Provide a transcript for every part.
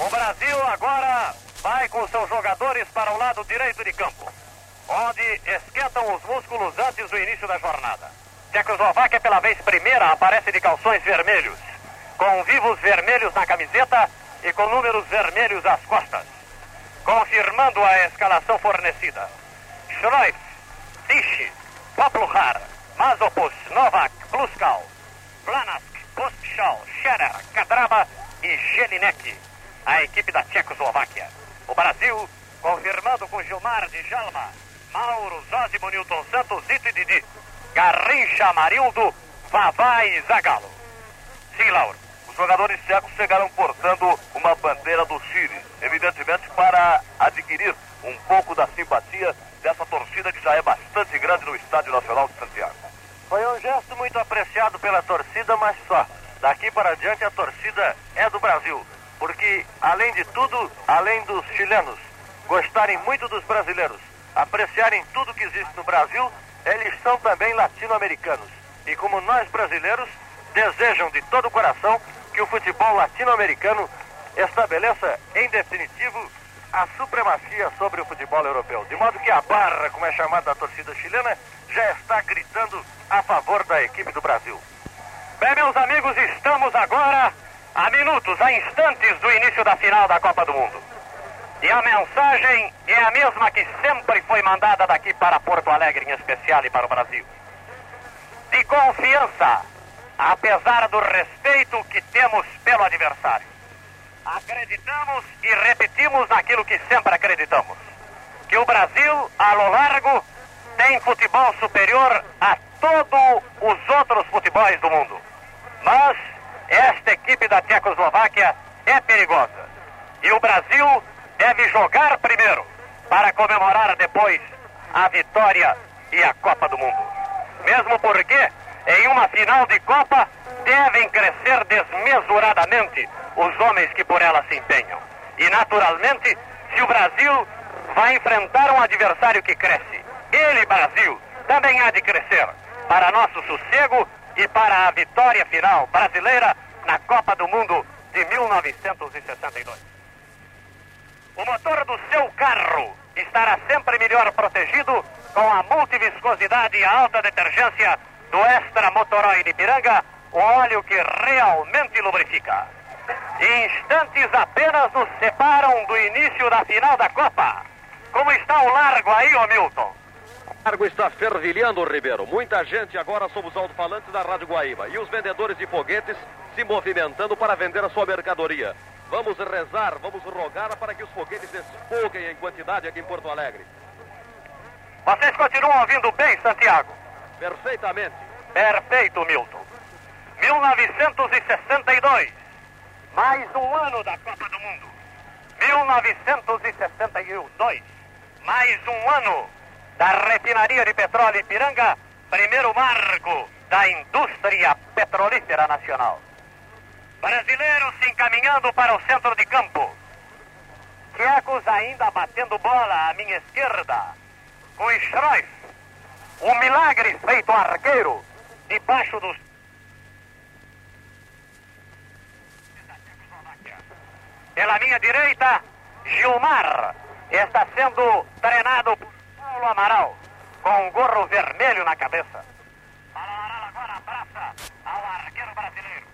O Brasil agora vai com seus jogadores para o lado direito de campo, onde esquentam os músculos antes do início da jornada. Tchecoslováquia, pela vez primeira, aparece de calções vermelhos, com vivos vermelhos na camiseta e com números vermelhos às costas, confirmando a escalação fornecida. Schreif, Tisch, Popluhar, Mazopus, Novak, Pluskal, Planask, Pospischal, Scherer, Kadraba e Jelinek, a equipe da Tchecoslováquia. O Brasil, confirmando com Gilmar de Jalma, Mauro, Zózimo, Newton Santos, Zito e Didi, Garrincha, Marildo, Vavá e Zagalo. Sim, Lauro. Os jogadores tchecos chegaram portando uma bandeira do Chile, evidentemente para adquirir um pouco da simpatia dessa torcida que já é bastante grande no Estádio Nacional de Santiago. Foi um gesto muito apreciado pela torcida, mas só. Daqui para diante a torcida é do Brasil. Porque, além de tudo, além dos chilenos gostarem muito dos brasileiros, apreciarem tudo que existe no Brasil, eles são também latino-americanos. E como nós brasileiros, desejam de todo o coração que o futebol latino-americano estabeleça, em definitivo, a supremacia sobre o futebol europeu. De modo que a barra, como é chamada a torcida chilena, já está gritando a favor da equipe do Brasil. Bem, meus amigos, estamos agora a minutos, a instantes do início da final da Copa do Mundo. E a mensagem é a mesma que sempre foi mandada daqui para Porto Alegre, em especial, e para o Brasil. De confiança, apesar do respeito que temos pelo adversário. Acreditamos e repetimos naquilo que sempre acreditamos: que o Brasil, a lo largo, tem futebol superior a todos os outros futebols do mundo. Mas esta equipe da Tchecoslováquia é perigosa. E o Brasil deve jogar primeiro para comemorar depois a vitória e a Copa do Mundo. Mesmo porque em uma final de Copa devem crescer desmesuradamente os homens que por ela se empenham. E naturalmente, se o Brasil vai enfrentar um adversário que cresce, ele, Brasil, também há de crescer para nosso sossego e para a vitória final brasileira na Copa do Mundo de 1962. O motor do seu carro estará sempre melhor protegido com a multiviscosidade e a alta detergência do Extra Motoroid de Piranga, o óleo que realmente lubrifica. Instantes apenas nos separam do início da final da Copa. Como está o largo aí, ô Milton? O largo está fervilhando, Ribeiro. Muita gente agora sob os alto-falantes da Rádio Guaíba. E os vendedores de foguetes se movimentando para vender a sua mercadoria. Vamos rezar, vamos rogar para que os foguetes desfoguem em quantidade aqui em Porto Alegre. Vocês continuam ouvindo bem, Santiago? Perfeitamente. Perfeito, Milton. 1962. Mais um ano da Copa do Mundo. 1962. Mais um ano da refinaria de petróleo Ipiranga, primeiro marco da indústria petrolífera nacional. Brasileiros se encaminhando para o centro de campo. Tchecos ainda batendo bola à minha esquerda. Com Schreif. Um milagre feito arqueiro debaixo dos Pela minha direita, Gilmar está sendo treinado por Paulo Amaral, com um gorro vermelho na cabeça. Paulo Amaral agora abraça ao arqueiro brasileiro.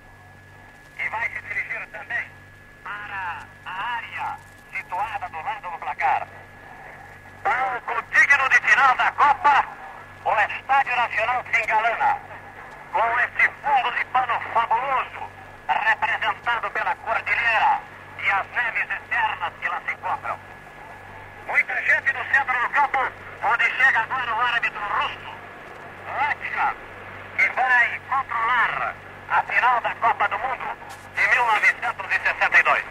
E vai se dirigir também para a área situada do lado do placar. Palco digno de final da Copa, o Estádio Nacional se engalana. Com esse fundo de pano fabuloso, representado pela cordilheira e as neves externas que lá se encontram. Muita gente no centro do campo, onde chega agora o árbitro russo, Latia, que vai controlar a final da Copa do Mundo de 1962.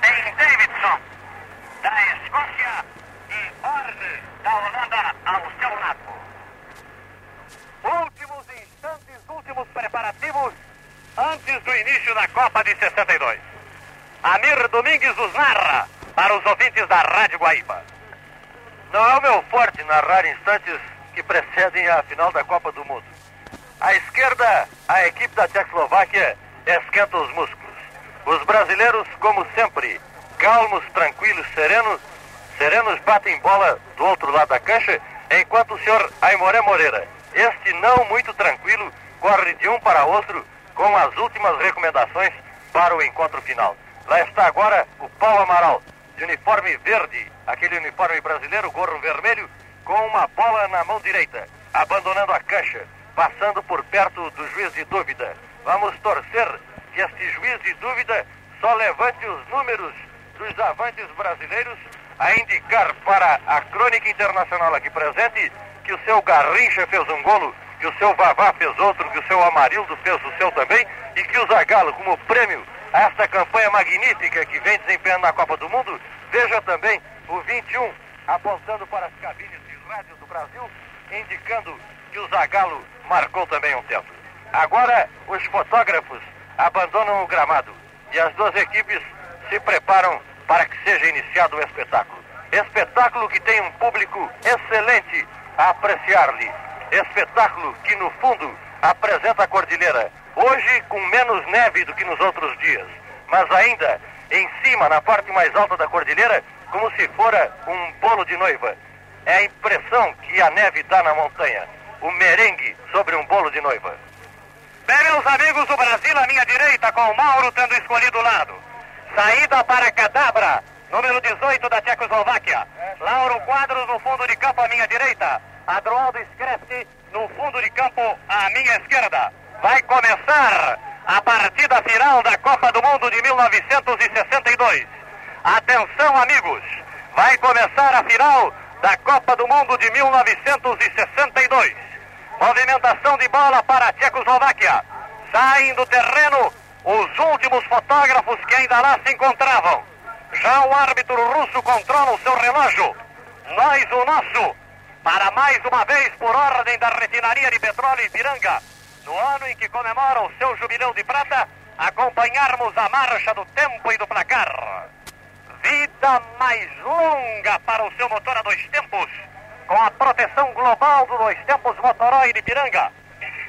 Tem Davidson, da Escócia, e Orne, da Holanda, ao seu lado. Últimos instantes, últimos preparativos antes do início da Copa de 62. Amir Domingues os narra para os ouvintes da Rádio Guaíba. Não é o meu forte narrar instantes que precedem a final da Copa do Mundo. À esquerda, a equipe da Tchecoslováquia esquenta os músculos. Os brasileiros, como sempre, calmos, tranquilos, serenos, serenos batem bola do outro lado da cancha, enquanto o senhor Aimoré Moreira, este não muito tranquilo, corre de um para outro com as últimas recomendações para o encontro final. Lá está agora o Paulo Amaral, de uniforme verde, aquele uniforme brasileiro, gorro vermelho, com uma bola na mão direita, abandonando a cancha, passando por perto do juiz de dúvida. Vamos torcer que este juiz de dúvida só levante os números dos avantes brasileiros a indicar para a crônica internacional aqui presente que o seu Garrincha fez um golo, que o seu Vavá fez outro, que o seu Amarildo fez o seu também e que o Zagallo, como prêmio esta campanha magnífica que vem desempenhando na Copa do Mundo, veja também o 21 apontando para as cabines de rádio do Brasil, indicando que o Zagallo marcou também um teto. Agora os fotógrafos abandonam o gramado e as duas equipes se preparam para que seja iniciado o espetáculo. Espetáculo que tem um público excelente a apreciar-lhe. Espetáculo que, no fundo, apresenta a cordilheira. Hoje com menos neve do que nos outros dias, mas ainda em cima, na parte mais alta da cordilheira, como se fora um bolo de noiva. É a impressão que a neve dá na montanha. O merengue sobre um bolo de noiva. Bem, meus amigos, o Brasil à minha direita, com o Mauro tendo escolhido o lado. Saída para Cadabra, número 18 da Tchecoslováquia. Lauro Quadros no fundo de campo à minha direita. Adroaldo Scresti no fundo de campo à minha esquerda. Vai começar a partida final da Copa do Mundo de 1962. Atenção, amigos. Vai começar a final da Copa do Mundo de 1962. Movimentação de bola para a Tchecoslováquia. Saem do terreno os últimos fotógrafos que ainda lá se encontravam. Já o árbitro russo controla o seu relógio. Nós, o nosso, para mais uma vez, por ordem da refinaria de petróleo Ipiranga, no ano em que comemora o seu jubileu de prata, acompanharmos a marcha do tempo e do placar. Vida mais longa para o seu motor a dois tempos, com a proteção global do dois tempos Motorola de Piranga.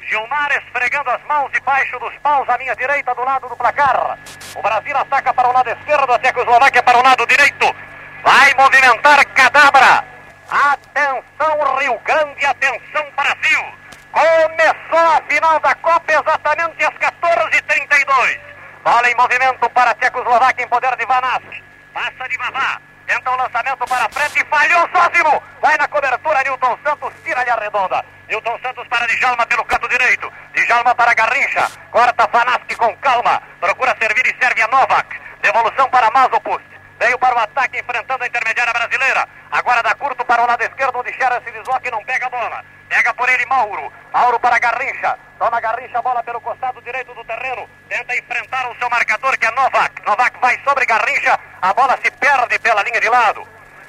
Gilmar esfregando as mãos debaixo dos paus à minha direita, do lado do placar. O Brasil ataca para o lado esquerdo, a Tchecoslováquia para o lado direito. Vai movimentar Cadabra. Atenção, Rio Grande, atenção, Brasil. Começou a final da Copa exatamente às 14h32. Bola em movimento para Tchecoslováquia em poder de Vanask. Passa de Vavá. Tenta o lançamento para frente e falhou sozinho. Vai na cobertura, Nilton Santos, tira-lhe a redonda. Nilton Santos para Djalma pelo canto direito. Djalma para Garrincha. Corta Fanaski com calma. Procura servir e serve a Novak. Devolução para Mazopust. Veio para o ataque enfrentando a intermediária brasileira. Agora dá curto para o lado esquerdo, onde Xera se desloca e não pega a bola. Pega por ele Mauro. Mauro para Garrincha. Toma Garrincha bola pelo costado direito do terreno. Tenta enfrentar o seu marcador, que é Novak. Novak vai sobre Garrincha. A bola se perde pela linha de lado.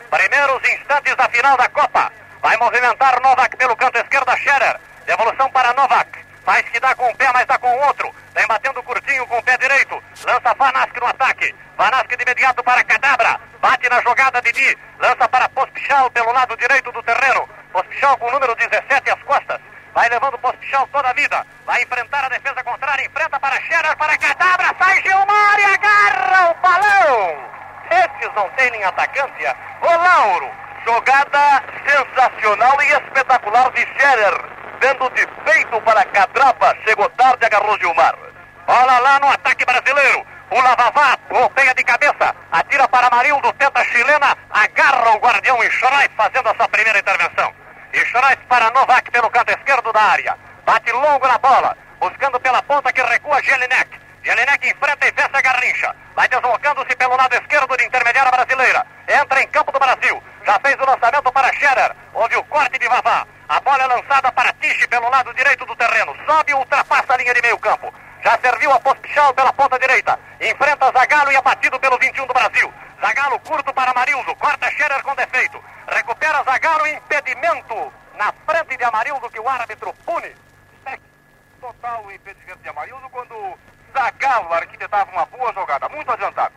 Primeiros instantes da final da Copa. Vai movimentar Novak pelo canto esquerdo, Scherer. Devolução para Novak. Faz que dá com um pé, mas dá com o outro. Vem batendo curtinho com o pé direito. Lança Vanask no ataque. Vanask de imediato para Cadabra. Bate na jogada Didi. Lança para Pospichal pelo lado direito do terreno. Pospichal com o número 17 às costas. Vai levando Pospichal toda a vida. Vai enfrentar a defesa contrária. Enfrenta para Scherer, para Cadabra. Sai Gilmar e agarra o balão. Esses não têm nem atacância. O Lauro. Jogada sensacional e espetacular de Scherer dando de peito para Cadrapa, chegou tarde, agarrou Gilmar. Bola lá no ataque brasileiro. O Lavavá golpeia de cabeça, atira para Marildo, tenta chilena, agarra o guardião Schreif fazendo a sua primeira intervenção. Schreif para Novak pelo canto esquerdo da área. Bate longo na bola, buscando pela ponta que recua Jelinek. Jelinek enfrenta e vence a Garrincha. Vai deslocando-se pelo lado esquerdo de intermediária brasileira. Entra em campo do Brasil. Já fez o lançamento para Scherer. Houve o corte de Vavá. A bola é lançada para Tiche pelo lado direito do terreno. Sobe e ultrapassa a linha de meio campo. Já serviu a Pospichal pela ponta direita. Enfrenta Zagallo e é batido pelo 21 do Brasil. Zagallo curto para Amarildo. Corta Scherer com defeito. Recupera Zagallo impedimento na frente de Amarildo que o árbitro pune. Total impedimento de Amarildo quando Zagallo arquitetava uma boa jogada. Muito adiantado.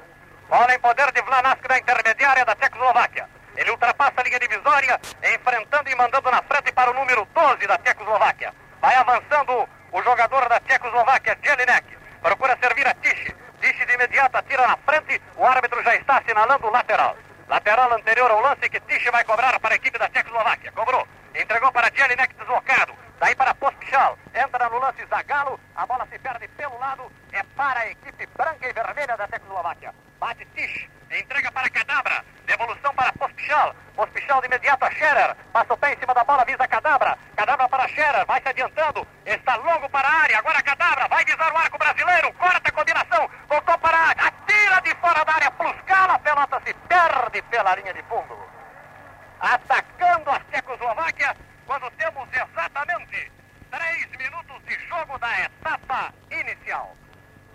Bola em poder de Vlanask da intermediária da Tchecoslováquia. Ele ultrapassa a linha divisória, enfrentando e mandando na frente para o número 12 da Tchecoslováquia. Vai avançando o jogador da Tchecoslováquia, Jelinek. Procura servir a Tiche. Tiche de imediato atira na frente. O árbitro já está assinalando o lateral. Lateral anterior ao lance que Tiche vai cobrar para a equipe da Tchecoslováquia. Cobrou. Entregou para Jelinek deslocado. Daí para Pospichal. Entra no lance Zagalo. A bola se perde pelo lado. É para a equipe branca e vermelha da Tchecoslováquia. Bate Tiche. Entrega para Cadabra. Devolução para Pospichal. Pospichal de imediato a Scherer. Passa o pé em cima da bola, visa Cadabra. Cadabra para Scherer. Vai se adiantando. Está longo para a área. Agora Cadabra. Vai visar o arco brasileiro. Corta a combinação. Voltou para a área. Atira de fora da área. Pluscala. A pelota se perde pela linha de fundo. Atacando a Tchecoslováquia. Quando temos exatamente três minutos de jogo da etapa inicial.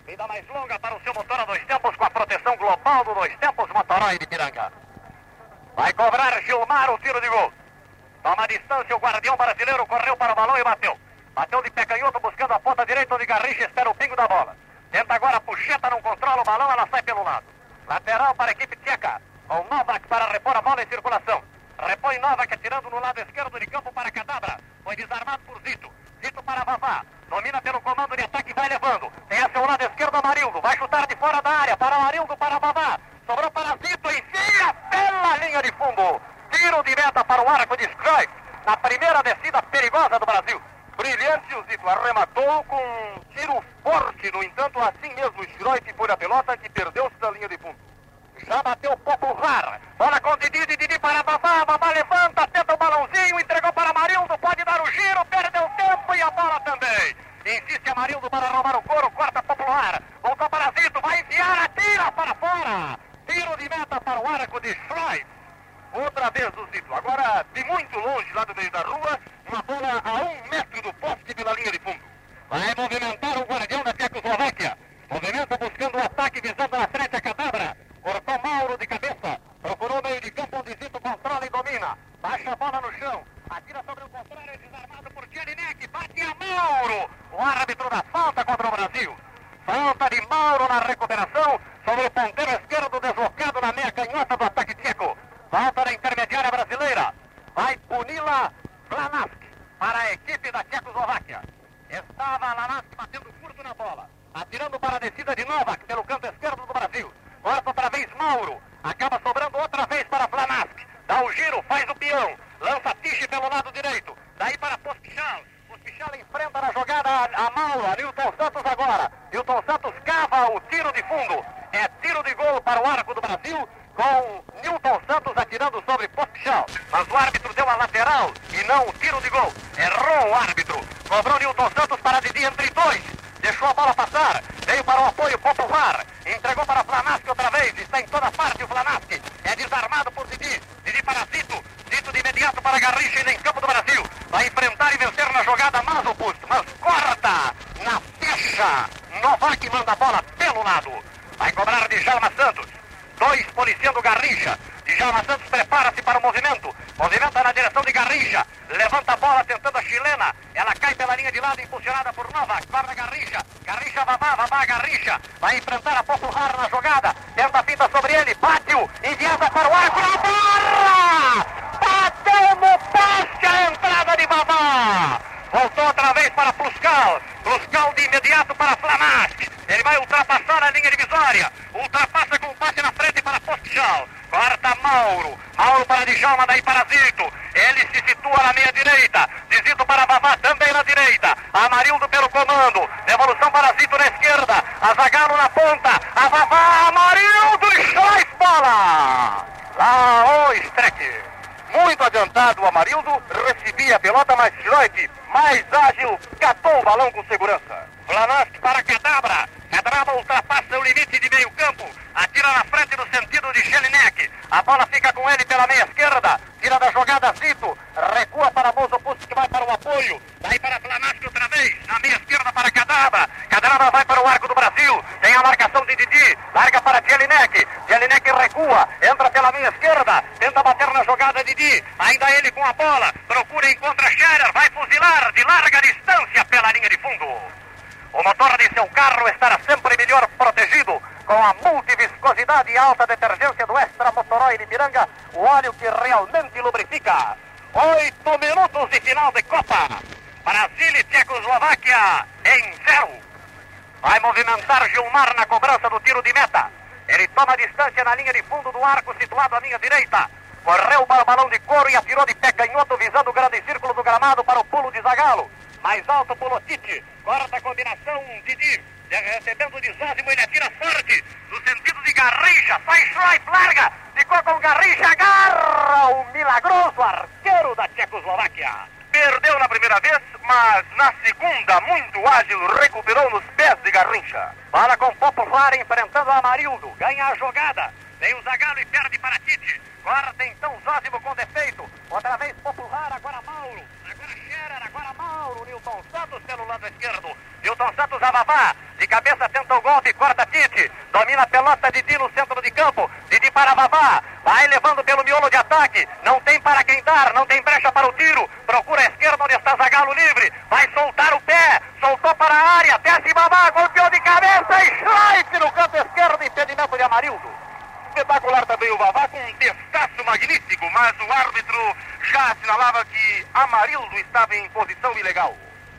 Vida mais longa para o seu motor a dois tempos com a proteção global do dois tempos Motorola de Piranga. Vai cobrar Gilmar o tiro de gol. Toma distância o guardião brasileiro, correu para o balão e bateu. Bateu de pé canhoto buscando a ponta direita onde Garrincha espera o pingo da bola. Tenta agora a puxeta, não controla o balão, ela sai pelo lado. Lateral para a equipe tcheca. Com Novak para repor a bola em circulação. Repõe Novak atirando no lado esquerdo de campo para Cadabra. Foi desarmado por Zito. Zito para Vavá. Domina pelo comando de ataque e vai levando. Tem a seu lado esquerdo Amarildo. Vai chutar de fora da área. Para Amarildo, para Vavá. Sobrou para Zito. Enfia pela linha de fundo. Tiro de meta para o arco de Strike. Na primeira descida perigosa do Brasil. Brilhante o Zito. Arrematou com um tiro forte. No entanto, assim mesmo, Strike por a pelota que perdeu-se da linha de fundo. Já bateu popular. Bola com Didi, Didi para Babá. Babá levanta, tenta o balãozinho, entregou para Amarildo. Pode dar o giro, perdeu tempo e a bola também. Insiste Amarildo para roubar o couro, corta popular. Voltou para Zito, vai enfiar, atira para fora. Tiro de meta para o arco de Schreitz. Outra vez o Zito. Agora, de muito longe, lá do meio da rua, uma bola a um metro do poste pela linha de fundo. Vai movimentar o guardião da Tchecoslováquia. Movimenta buscando o ataque, visando na frente a cadabra. Cortou Mauro de cabeça. Procurou arco do Brasil. Tem a marcação de Didi. Larga para Jelinek. Jelinek recua. Entra pela meia esquerda. Tenta bater na jogada Didi. Ainda ele com a bola. Procura e encontra Scherer. Vai fuzilar de larga distância pela linha de fundo. O motor de seu carro estará sempre melhor protegido com a multiviscosidade e alta detergência do Extra Motorola de Piranga, o óleo que realmente lubrifica. Oito minutos de final de Copa. Brasil e Tchecoslováquia em zero. Vai movimentar Gilmar na cobrança do tiro de meta. Ele toma distância na linha de fundo do arco, situado à minha direita. Correu para o balão de couro e atirou de pé canhoto, visando o grande círculo do gramado para o pulo de Zagalo. Mais alto pulou Tite. Corta a combinação Didi. Recebendo de Zózimo, ele atira forte. No sentido de Garrincha. Sai Schleif, larga. Ficou com Garrincha, agarra o milagroso arqueiro da Tchecoslováquia. Perdeu na primeira vez, mas na segunda, muito ágil, recuperou nos pés de Garrincha. Fala com Popular enfrentando Amarildo. Ganha a jogada. Vem o Zagalo e perde para Tite. Corta então Zózimo com defeito. Outra vez Popular, agora Mauro. Agora Mauro. Nilton Santos pelo lado esquerdo. Nilton Santos a. De cabeça tenta o golpe, corta Tite. Domina a pelota Didi no centro de campo. Didi para Vavá. Vai levando pelo miolo de ataque. Não tem para quem dar, não tem brecha para o tiro. Procura a esquerda onde está Zagalo livre. Vai soltar o pé. Soltou para a área. Desce Vavá, golpeou de cabeça e Schleif no canto esquerdo. Impedimento de Amarildo. Espetacular também o Vavá com um testaço magnífico, mas o árbitro já assinalava que Amarildo estava em posição ilegal.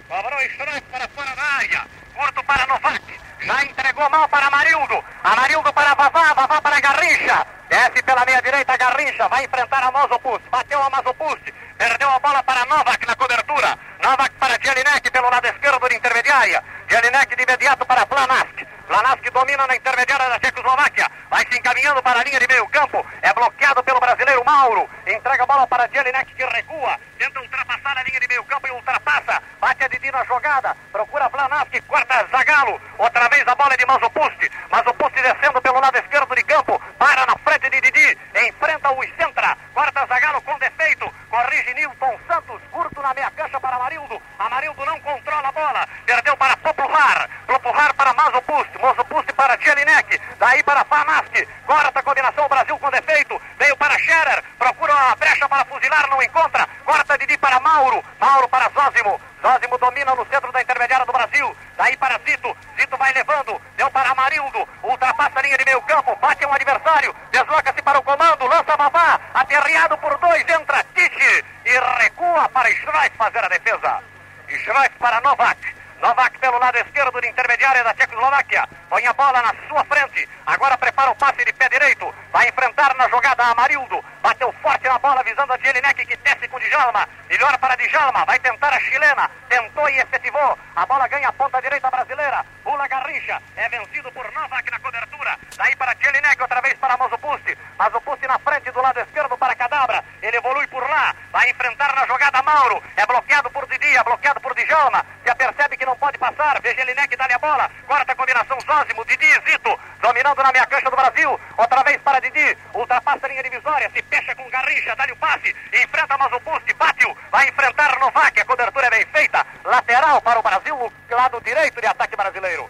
Cobrou Schleif para fora da área. Curto para Novak. Já entregou mal para Amarildo. Amarildo para Vavá. Vavá para Garrincha. Desce pela meia direita Garrincha. Vai enfrentar a Mazopust. Bateu a Mazopust. Perdeu a bola para Novak na cobertura. Novak para Jelinek pelo lado esquerdo de intermediária. Jelinek de imediato para Planask. Planask domina na intermediária da Tchecoslováquia. Vai se encaminhando para a linha de meio campo. É bloqueado pelo brasileiro Mauro. Entrega a bola para Jelinek que recua. Tenta ultrapassar a linha de meio campo e ultrapassa. Bate a Didi na jogada. Procura Planask. Corta Zagalo. Outra vez a bola é de Mazopust. Mazopust descendo pelo lado esquerdo de campo. Para na frente de Didi. Enfrenta o Centra. Corta Zagalo com defeito. Corrige Nilton Santos. Curto na meia cancha para Amarildo. Amarildo não controla a bola. Perdeu para Popular. Popular para Mazopust. Mazopust para Jelinek. Daí para Fanask. Corta a combinação. Brasil com defeito. Veio para Scherer. Procura a brecha para fuzilar. Não encontra. Corta Didi para Mauro. Mauro para Zózimo. Zózimo domina no centro da intermediária do Brasil. Daí para Zito. Zito vai levando. Deu para Amarildo. Ultrapassa a linha de meio campo. Bate um adversário. Desloca-se para o comando. Lança Babá. Aterreado por dois. Entra Tite. E recua para Schreif fazer a defesa. Schreif para Novak. Novak pelo lado esquerdo de intermediária da Tchecoslováquia. Põe a bola na sua frente. Agora prepara o passe de pé direito. Vai enfrentar na jogada Amarildo. Bateu forte na bola visando a Jelinek que desce com Djalma. Melhor para Djalma. Vai tentar a chilena. Tentou e efetivou. A bola ganha a ponta direita brasileira. Pula Garrincha. É vencido por Novak na cobertura. Daí para Jelinek. Outra vez para Mazopust. Mazopust na frente do lado esquerdo para Cadabra. Ele evolui por lá. Vai enfrentar na jogada Mauro. É bloqueado por Didi. É bloqueado por Djalma. Já percebe que não pode passar. Vê Jelinek dá-lhe a bola. Corta a combinação Zózimo. Didi e Zito. Dominando na minha cancha do Brasil. Outra vez para Didi. Ultrapassa a linha divisória. Se fecha com Garrincha. Dá-lhe o passe. Enfrenta Mazopust. Bate-o. Vai enfrentar Novak. A cobertura é bem feita. Lateral para o Brasil. O lado direito de ataque brasileiro.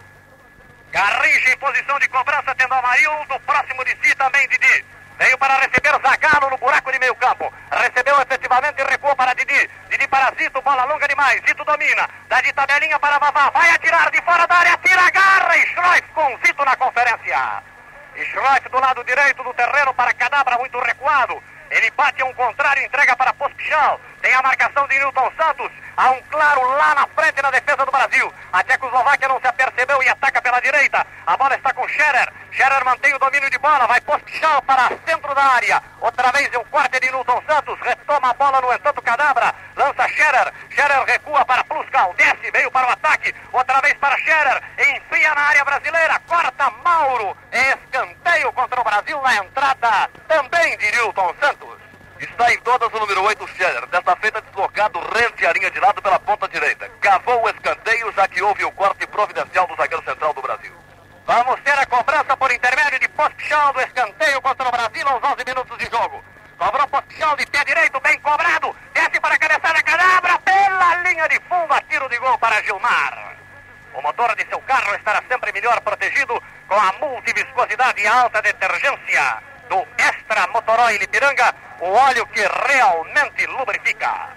Garrincha em posição de cobrança. Tendo Amarildo. Próximo de si também Didi. Veio para receber Zagallo no buraco de meio campo. Recebeu efetivamente e recuou para Didi. Didi para Zito, bola longa domina. Dá de tabelinha para Vavá. Vai atirar de fora da área. Tira, agarra. Schleif com Zito na conferência. Schleif do lado direito do terreno para Cadabra, muito recuado. Ele bate a um contrário, entrega para Pospichal. Tem a marcação de Newton Santos. Há um claro lá na frente na defesa do Brasil. A Tchecoslováquia não se apercebeu e ataca pela direita. A bola está com Scherer. Scherer mantém o domínio de bola. Vai Pospichal para centro da área. Outra vez um corte de Newton Santos. Retoma a bola no entanto Cadabra. Lança Scherer. Scherer recua para Pluskal. Desce, veio para o ataque. Outra vez para Scherer. Enfia na área brasileira. Corta Mauro. Escanteio contra o Brasil na entrada também de Newton Santos. Está em todas o número 8, Scheller. Desta feita deslocado rente a linha de lado pela ponta direita. Cavou o escanteio, já que houve o corte providencial do zagueiro central do Brasil. Vamos ter a cobrança por intermédio de Pospichal do escanteio contra o Brasil aos 11 minutos de jogo. Cobrou Pospichal de pé direito, bem cobrado. Desce para a cabeçada, Cadabra pela linha de fundo, tiro de gol para Gilmar. O motor de seu carro estará sempre melhor protegido com a multiviscosidade e alta detergência do Extra Motoroil Ipiranga, o óleo que realmente lubrifica.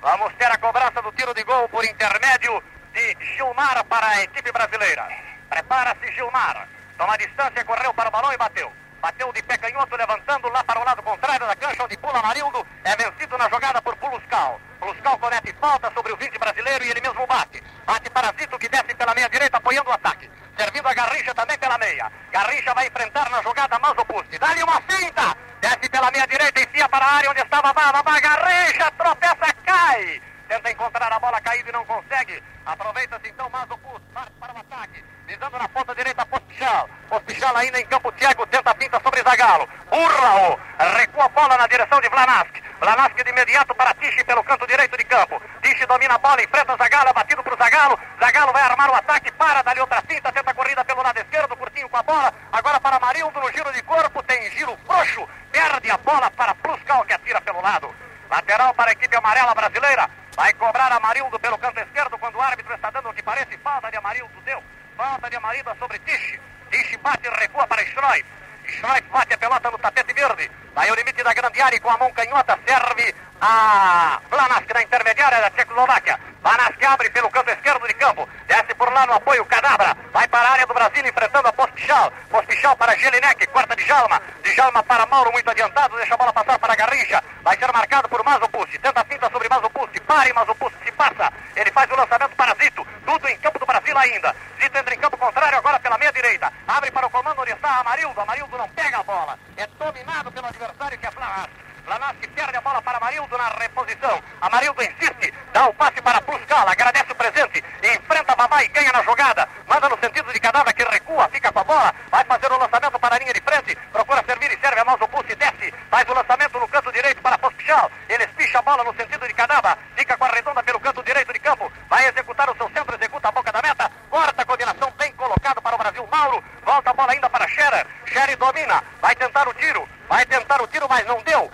Vamos ter a cobrança do tiro de gol por intermédio de Gilmar para a equipe brasileira. Prepara-se Gilmar. Toma distância, correu para o balão e bateu. Bateu de pé canhoto, levantando lá para o lado contrário da cancha, onde pula Marildo. É vencido na jogada por Puluscal. Puluscal comete falta sobre o 20 brasileiro e ele mesmo bate. Bate para Zito, que desce pela meia direita, apoiando o ataque. Servindo a Garrincha também pela meia. Garrincha vai enfrentar na jogada Mazopusti. Dá-lhe uma finta. Desce pela meia direita, enfia para a área onde estava. Baba, Garrincha, tropeça, cai. Tenta encontrar a bola caída e não consegue. Aproveita-se então Mazopusti. Parte para o ataque. Visando na ponta direita Pospichal. Pospichal ainda em campo. Thiago tenta pinta sobre Zagalo. Burra-o. Recua a bola na direção de Vlanask. Vlanask de imediato para Tiche pelo canto direito de campo. Tiche domina a bola, enfrenta Zagalo. É batido para o Zagalo. Zagalo vai armar o ataque. Para, dali outra finta. Tenta a corrida pelo lado esquerdo. Curtinho com a bola. Agora para Marildo no giro de corpo. Tem giro frouxo. Perde a bola para Pluscal que atira pelo lado. Lateral para a equipe amarela brasileira. Vai cobrar Amarildo pelo canto esquerdo quando o árbitro está dando o que parece falta de Amarildo. Deu. Falta de Amarildo sobre Tiche. Tiche bate e recua para Schreif. Schreif bate a pelota no tapete verde. Vai ao limite da grande área e com a mão canhota serve a Vlanask na intermediária da Tchecoslováquia. Vlanask abre pelo canto esquerdo de campo. Desce por lá no apoio Cadabra. Vai para a área do Brasil enfrentando a Pospichal. Pospichal para Jelinek. Quarta de Jalma. De Jalma para Mauro muito adiantado. Deixa a bola passar para Garrincha. Vai ser marcado por Mazopussi. Tenta a finta sobre Mazopussi. Pare Mazopussi. Se passa. Ele faz o lançamento para Zito. Tudo em campo do Brasil ainda. Zito entra em campo contrário agora pela meia direita. Abre para o comando onde está Amarildo. Amarildo não pega a bola. É dominado pelo adversário que é Flanask. Flanask perde a bola para Amarildo na reposição. Amarildo insiste. Dá o passe para Pluscal. Agradece o presente. Enfrenta Babá e ganha na jogada. Manda no sentido de cadáver que recua. Fica com a bola. Vai fazer o lançamento para a linha de frente. Procura servir e serve a mão do pulso e desce. Faz o lançamento no canto direito para Pospichal. Ele espicha a bola no sentido de cadáver. Fica com a redonda pelo canto direito de campo. Vai executar o seu centro. Executa a boca da meta. Corta a coordenação bem colocado para o Brasil. Mauro. Volta a bola ainda para Scherer. Scherer domina. Vai tentar o tiro. Vai tentar o tiro, mas não deu.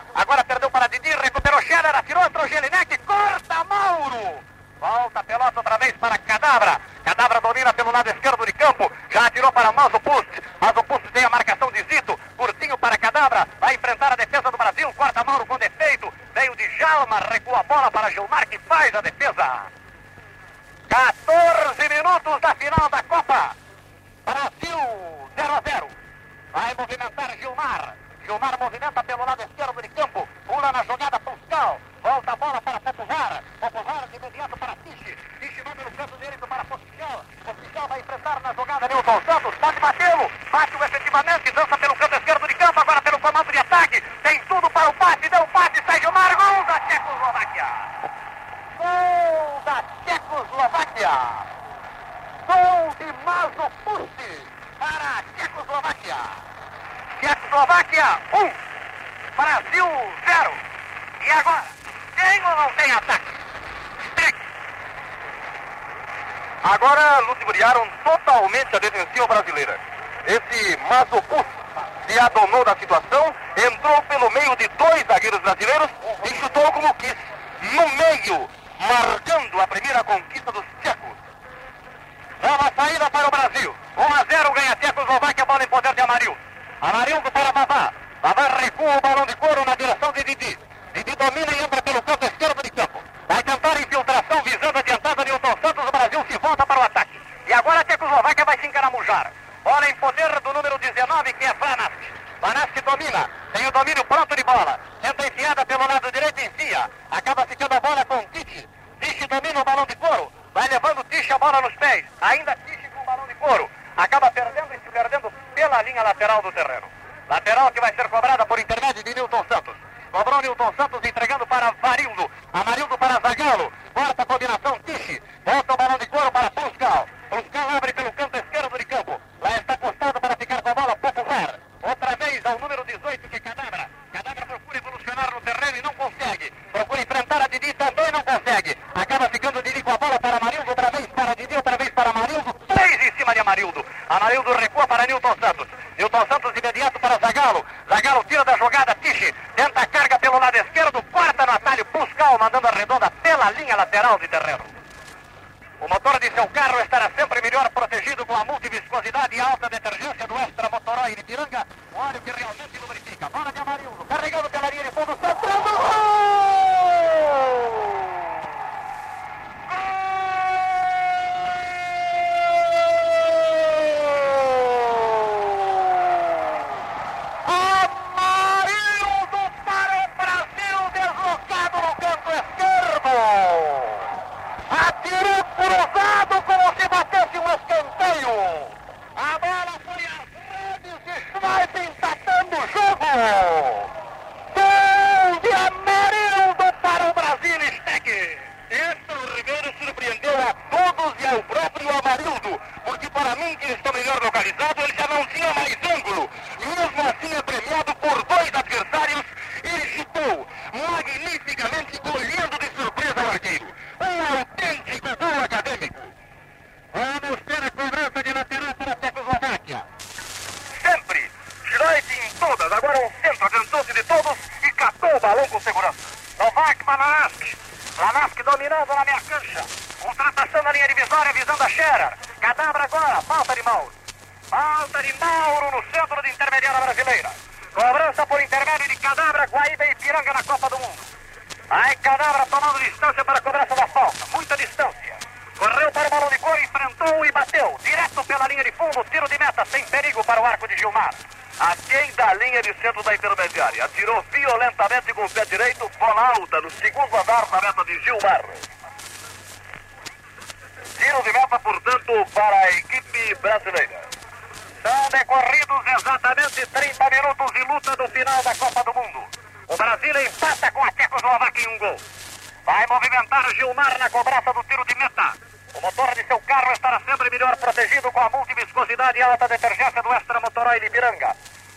Oil Ibiranga.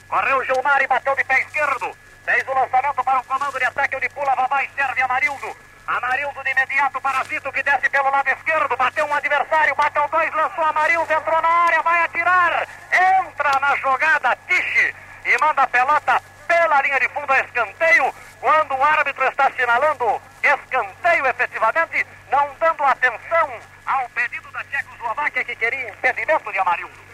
Correu Gilmar e bateu de pé esquerdo. Fez o lançamento para o comando de ataque onde pula Vavá e serve Amarildo. Amarildo de imediato para Zito que desce pelo lado esquerdo. Bateu um adversário, bateu dois, lançou Amarildo, entrou na área, vai atirar. Entra na jogada Tiche e manda a pelota pela linha de fundo a escanteio. Quando o árbitro está assinalando escanteio efetivamente, não dando atenção ao pedido da Tchecoslováquia que queria impedimento de Amarildo.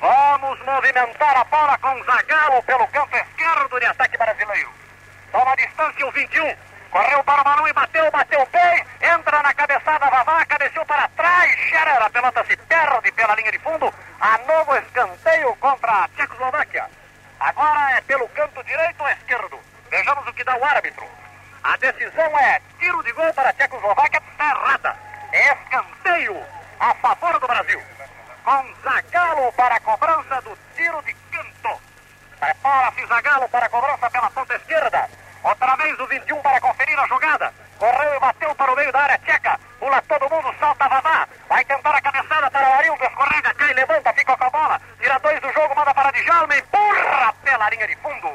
Vamos movimentar a bola com Zagallo pelo canto esquerdo de ataque brasileiro. Toma distância o 21. Correu para o balão e bateu, bateu bem. Entra na cabeçada, Vavá, cabeceou para trás. Scherer, a pelota se perde pela linha de fundo. A novo escanteio contra a Tchecoslováquia. Agora é pelo canto direito ou esquerdo. Vejamos o que dá o árbitro. A decisão é tiro de gol para a Tchecoslováquia, está errada. É escanteio a favor do Brasil. Com Zagallo para a cobrança do tiro de canto. Prepara-se Zagallo para a cobrança pela ponta esquerda. Outra vez o 21 para conferir a jogada. Correu e bateu para o meio da área tcheca. Pula todo mundo, salta Vavá. Vai tentar a cabeçada para o Arildo. Escorrega, cai, levanta, fica com a bola. Tira dois do jogo, manda para Djalma. Empurra pela linha de fundo.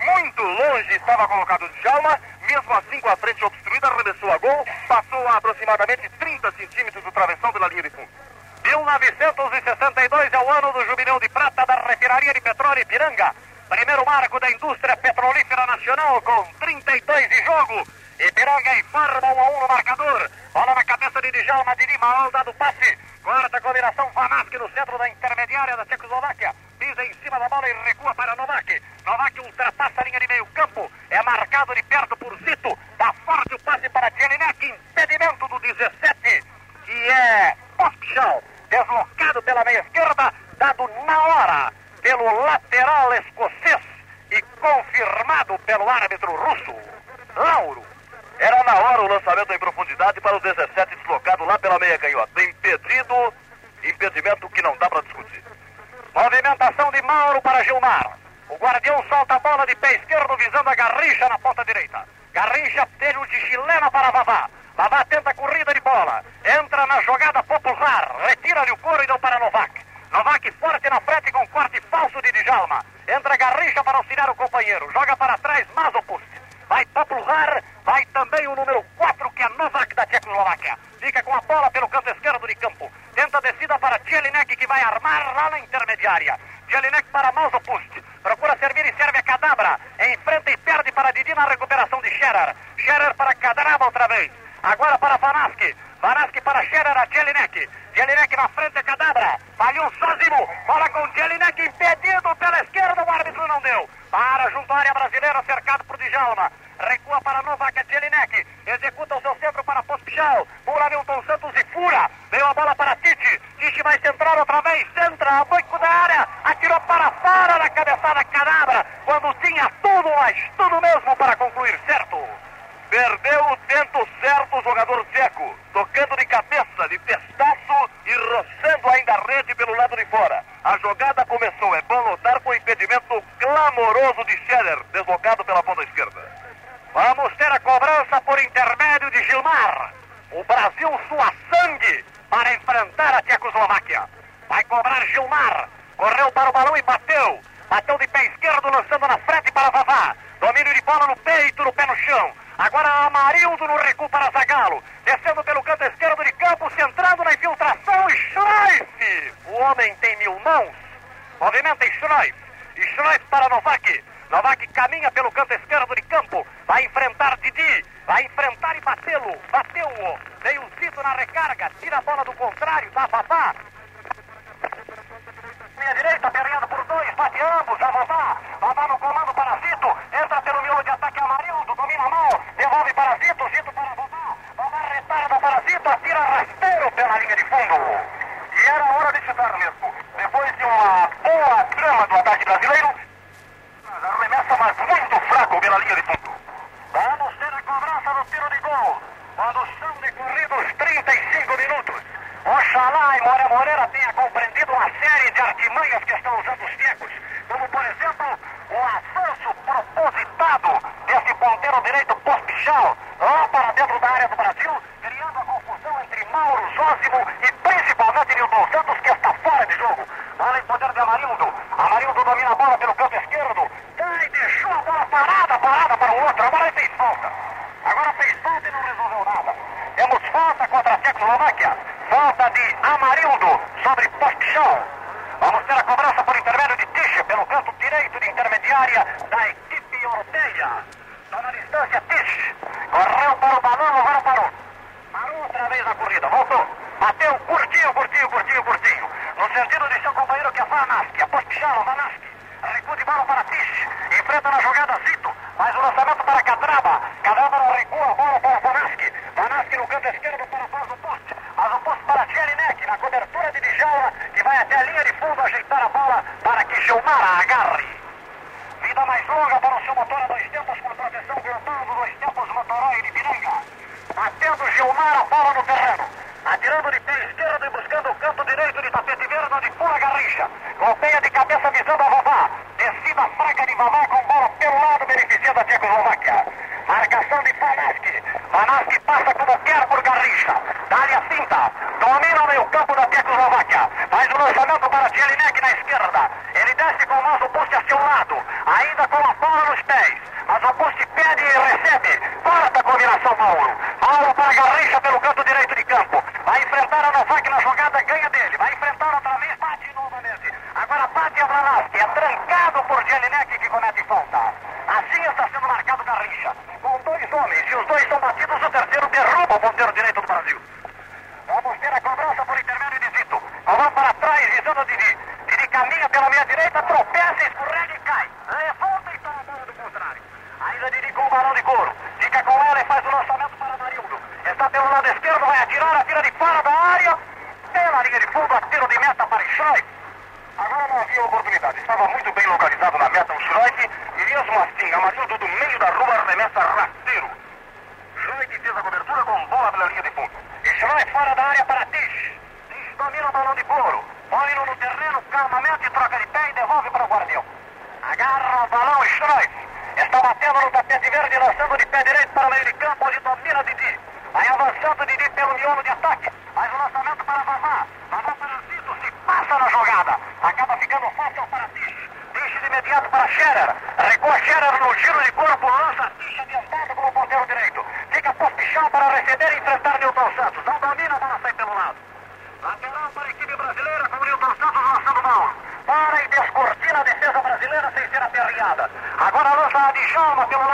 Muito longe estava colocado Djalma. Mesmo assim, com a frente obstruída, arremessou a gol. Passou a aproximadamente 30 centímetros do travessão pela linha de fundo. 1962 é o ano do jubileu de prata da refinaria de petróleo Ipiranga. Primeiro marco da indústria petrolífera nacional com 32 de jogo. Ipiranga informa 1 a 1 no marcador. Bola na cabeça de Djalma de Lima, ao dado passe. Corta a combinação Vanask no centro da intermediária da Tchecoslováquia. Pisa em cima da bola e recua para Novak. Novak ultrapassa a linha de meio campo. É marcado de perto por Zito. Dá forte o passe para Jelinek. Impedimento do 17, que é Pospichal. Deslocado pela meia esquerda. Dado na hora pelo lateral escocês e confirmado pelo árbitro russo, Lauro. Era na hora o lançamento em profundidade para o 17 deslocado lá pela meia canhota. Impedido, impedimento que não dá para discutir. Movimentação de Mauro para Gilmar. O guardião solta a bola de pé esquerdo visando a Garrincha na ponta direita. Garrincha teve de chilena para Vavá. Vavá tenta corrida de bola. Entra na jogada chão. Opa! Moreno, calmamente troca de pé e devolve para o guardião. Agarra o balão Schreif. Está batendo no tapete verde, lançando de pé direito para o meio de campo, onde domina Didi. Vai avançando Didi pelo miolo de ataque. Faz o lançamento para Vavá. Vavá para Zito, se passa na jogada. Acaba ficando fácil para Tiche. Tiche de imediato para Scherer. Recua Scherer no giro de corpo, lança Tiche adiantado para o ponteiro direito. Fica postichão para receber e enfrentar chama pelo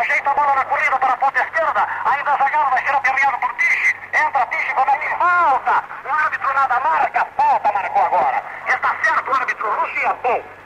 ajeita a bola na corrida para a ponta esquerda, ainda Zagallo vai ser aperreado por Tiche, entra Tiche, comete falta, o árbitro nada marca, falta marcou agora, está certo o árbitro, Luciano, bom.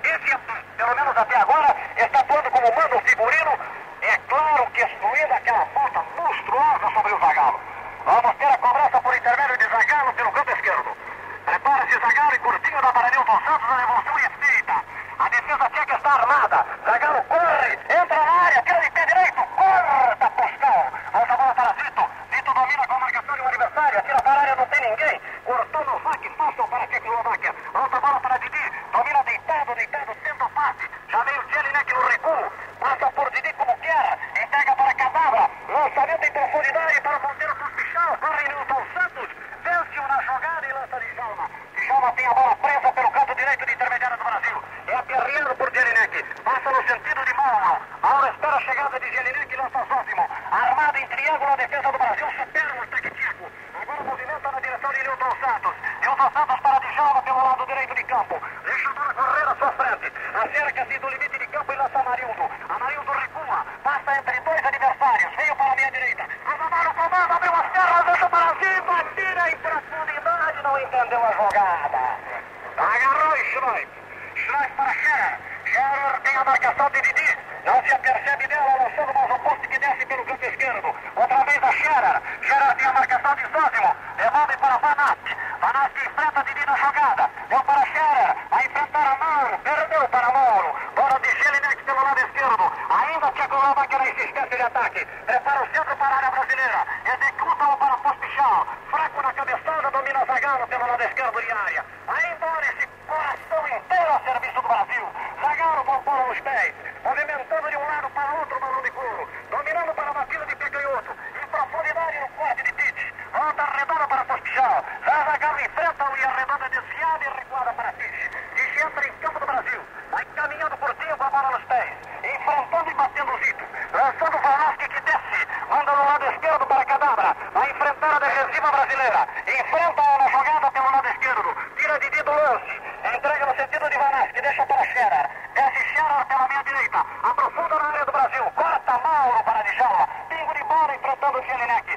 deixa para Scherer. Desce Scherer pela minha direita. Aprofunda na área do Brasil. Corta Mauro para Djalma. Pingo de bola enfrentando o Jelinek.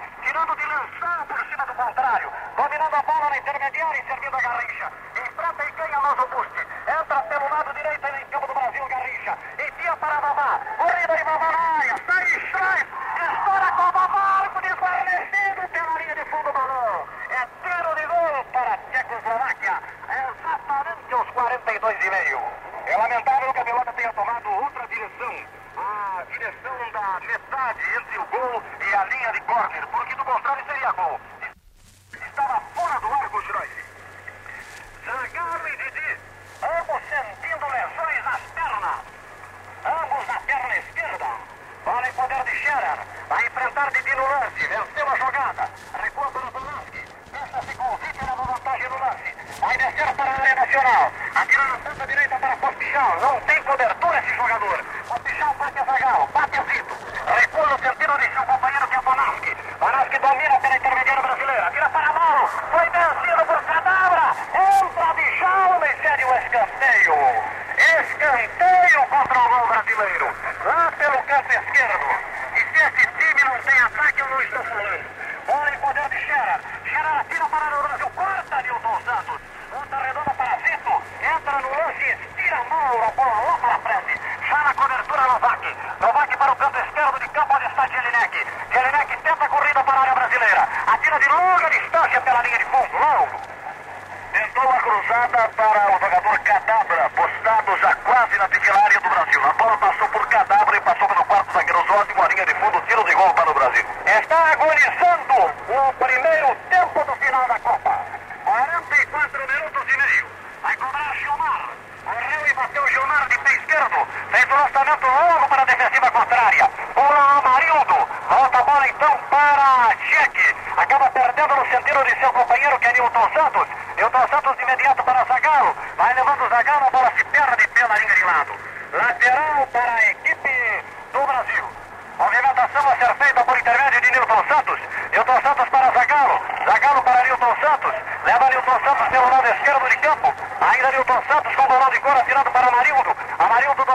do lado esquerdo de campo. Ainda Newton Santos com o balão de cor atirado para Amarildo. Amarildo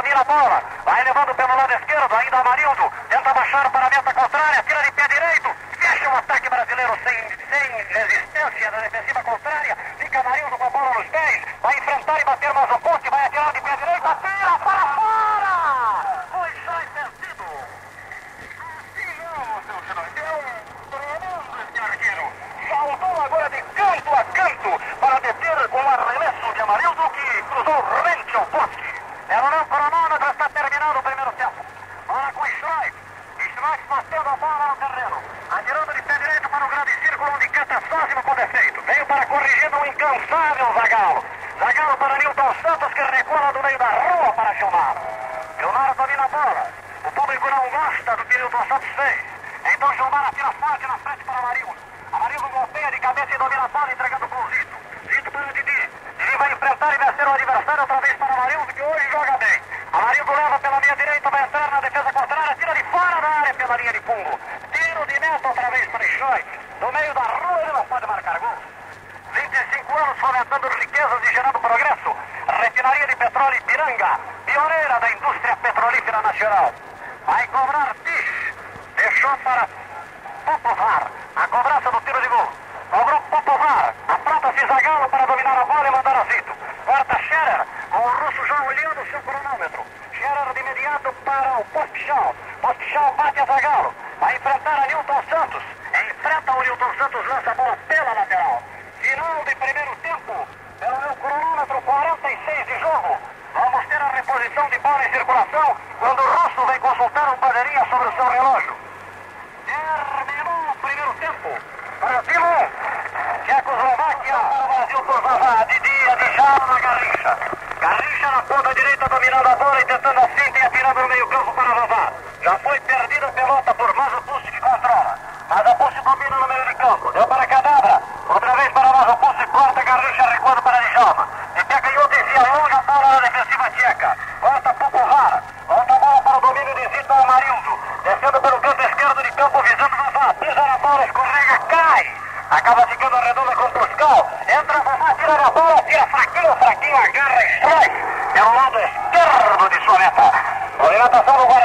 Contratação do Guarani.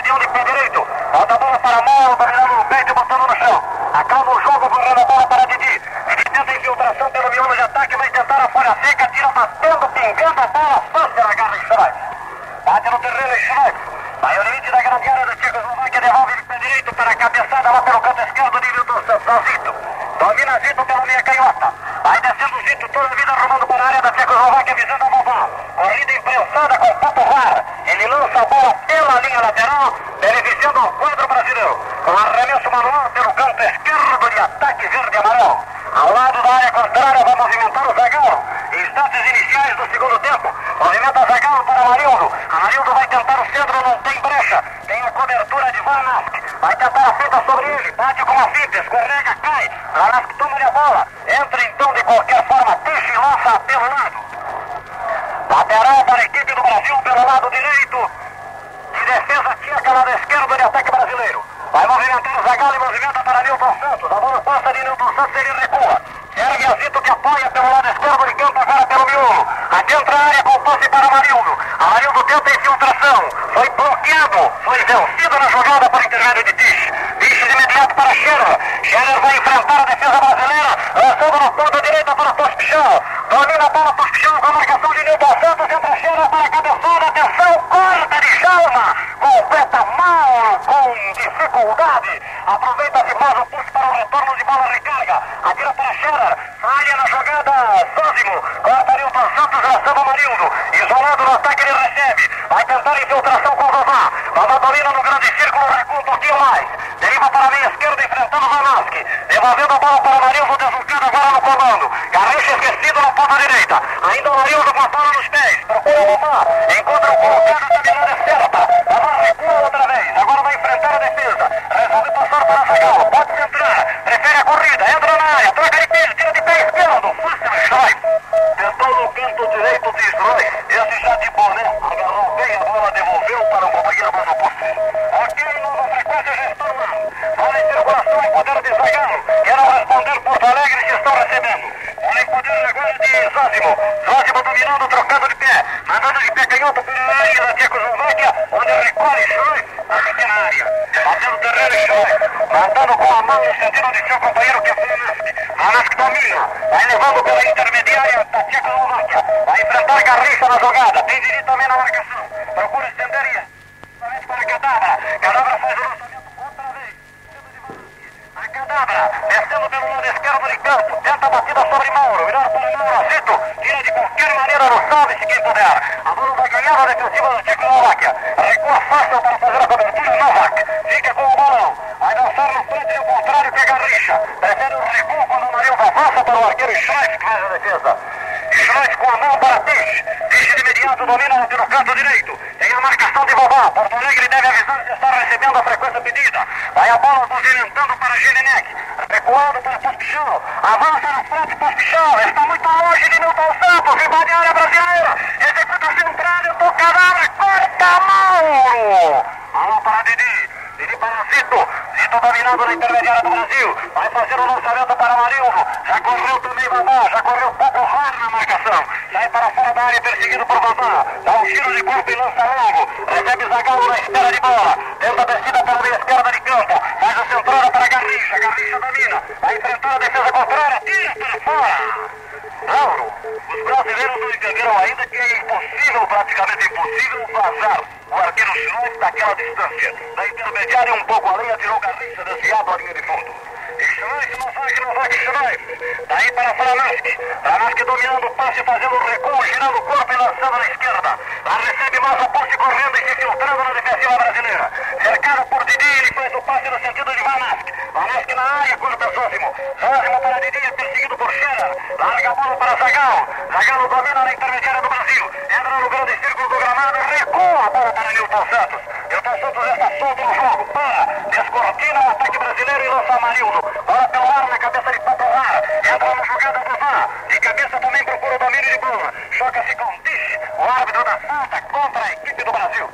atrás Amarildo. Bola pelo ar na cabeça de Popular. Entra na jogada do De cabeça também procura o domínio de bola. Choca-se com Dish, o árbitro da falta contra a equipe do Brasil.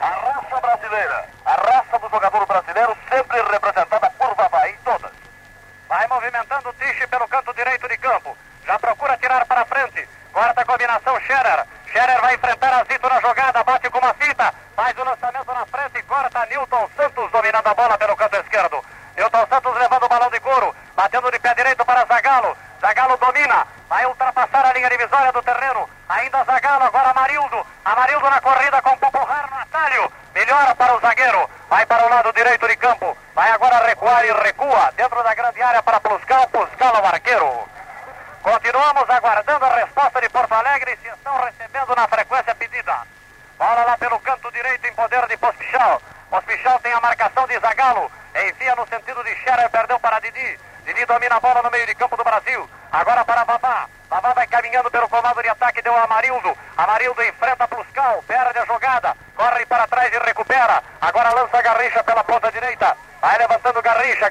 A raça brasileira.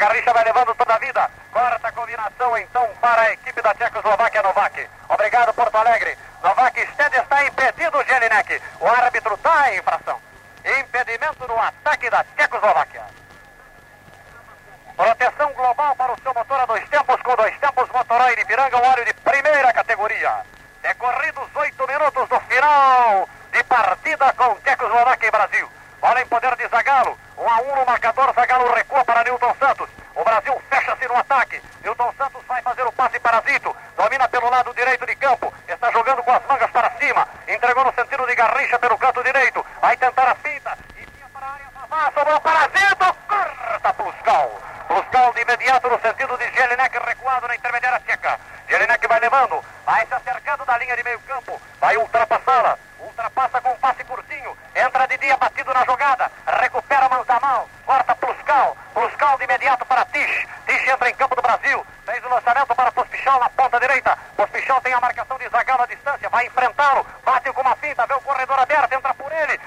A Garricha vai levando ele.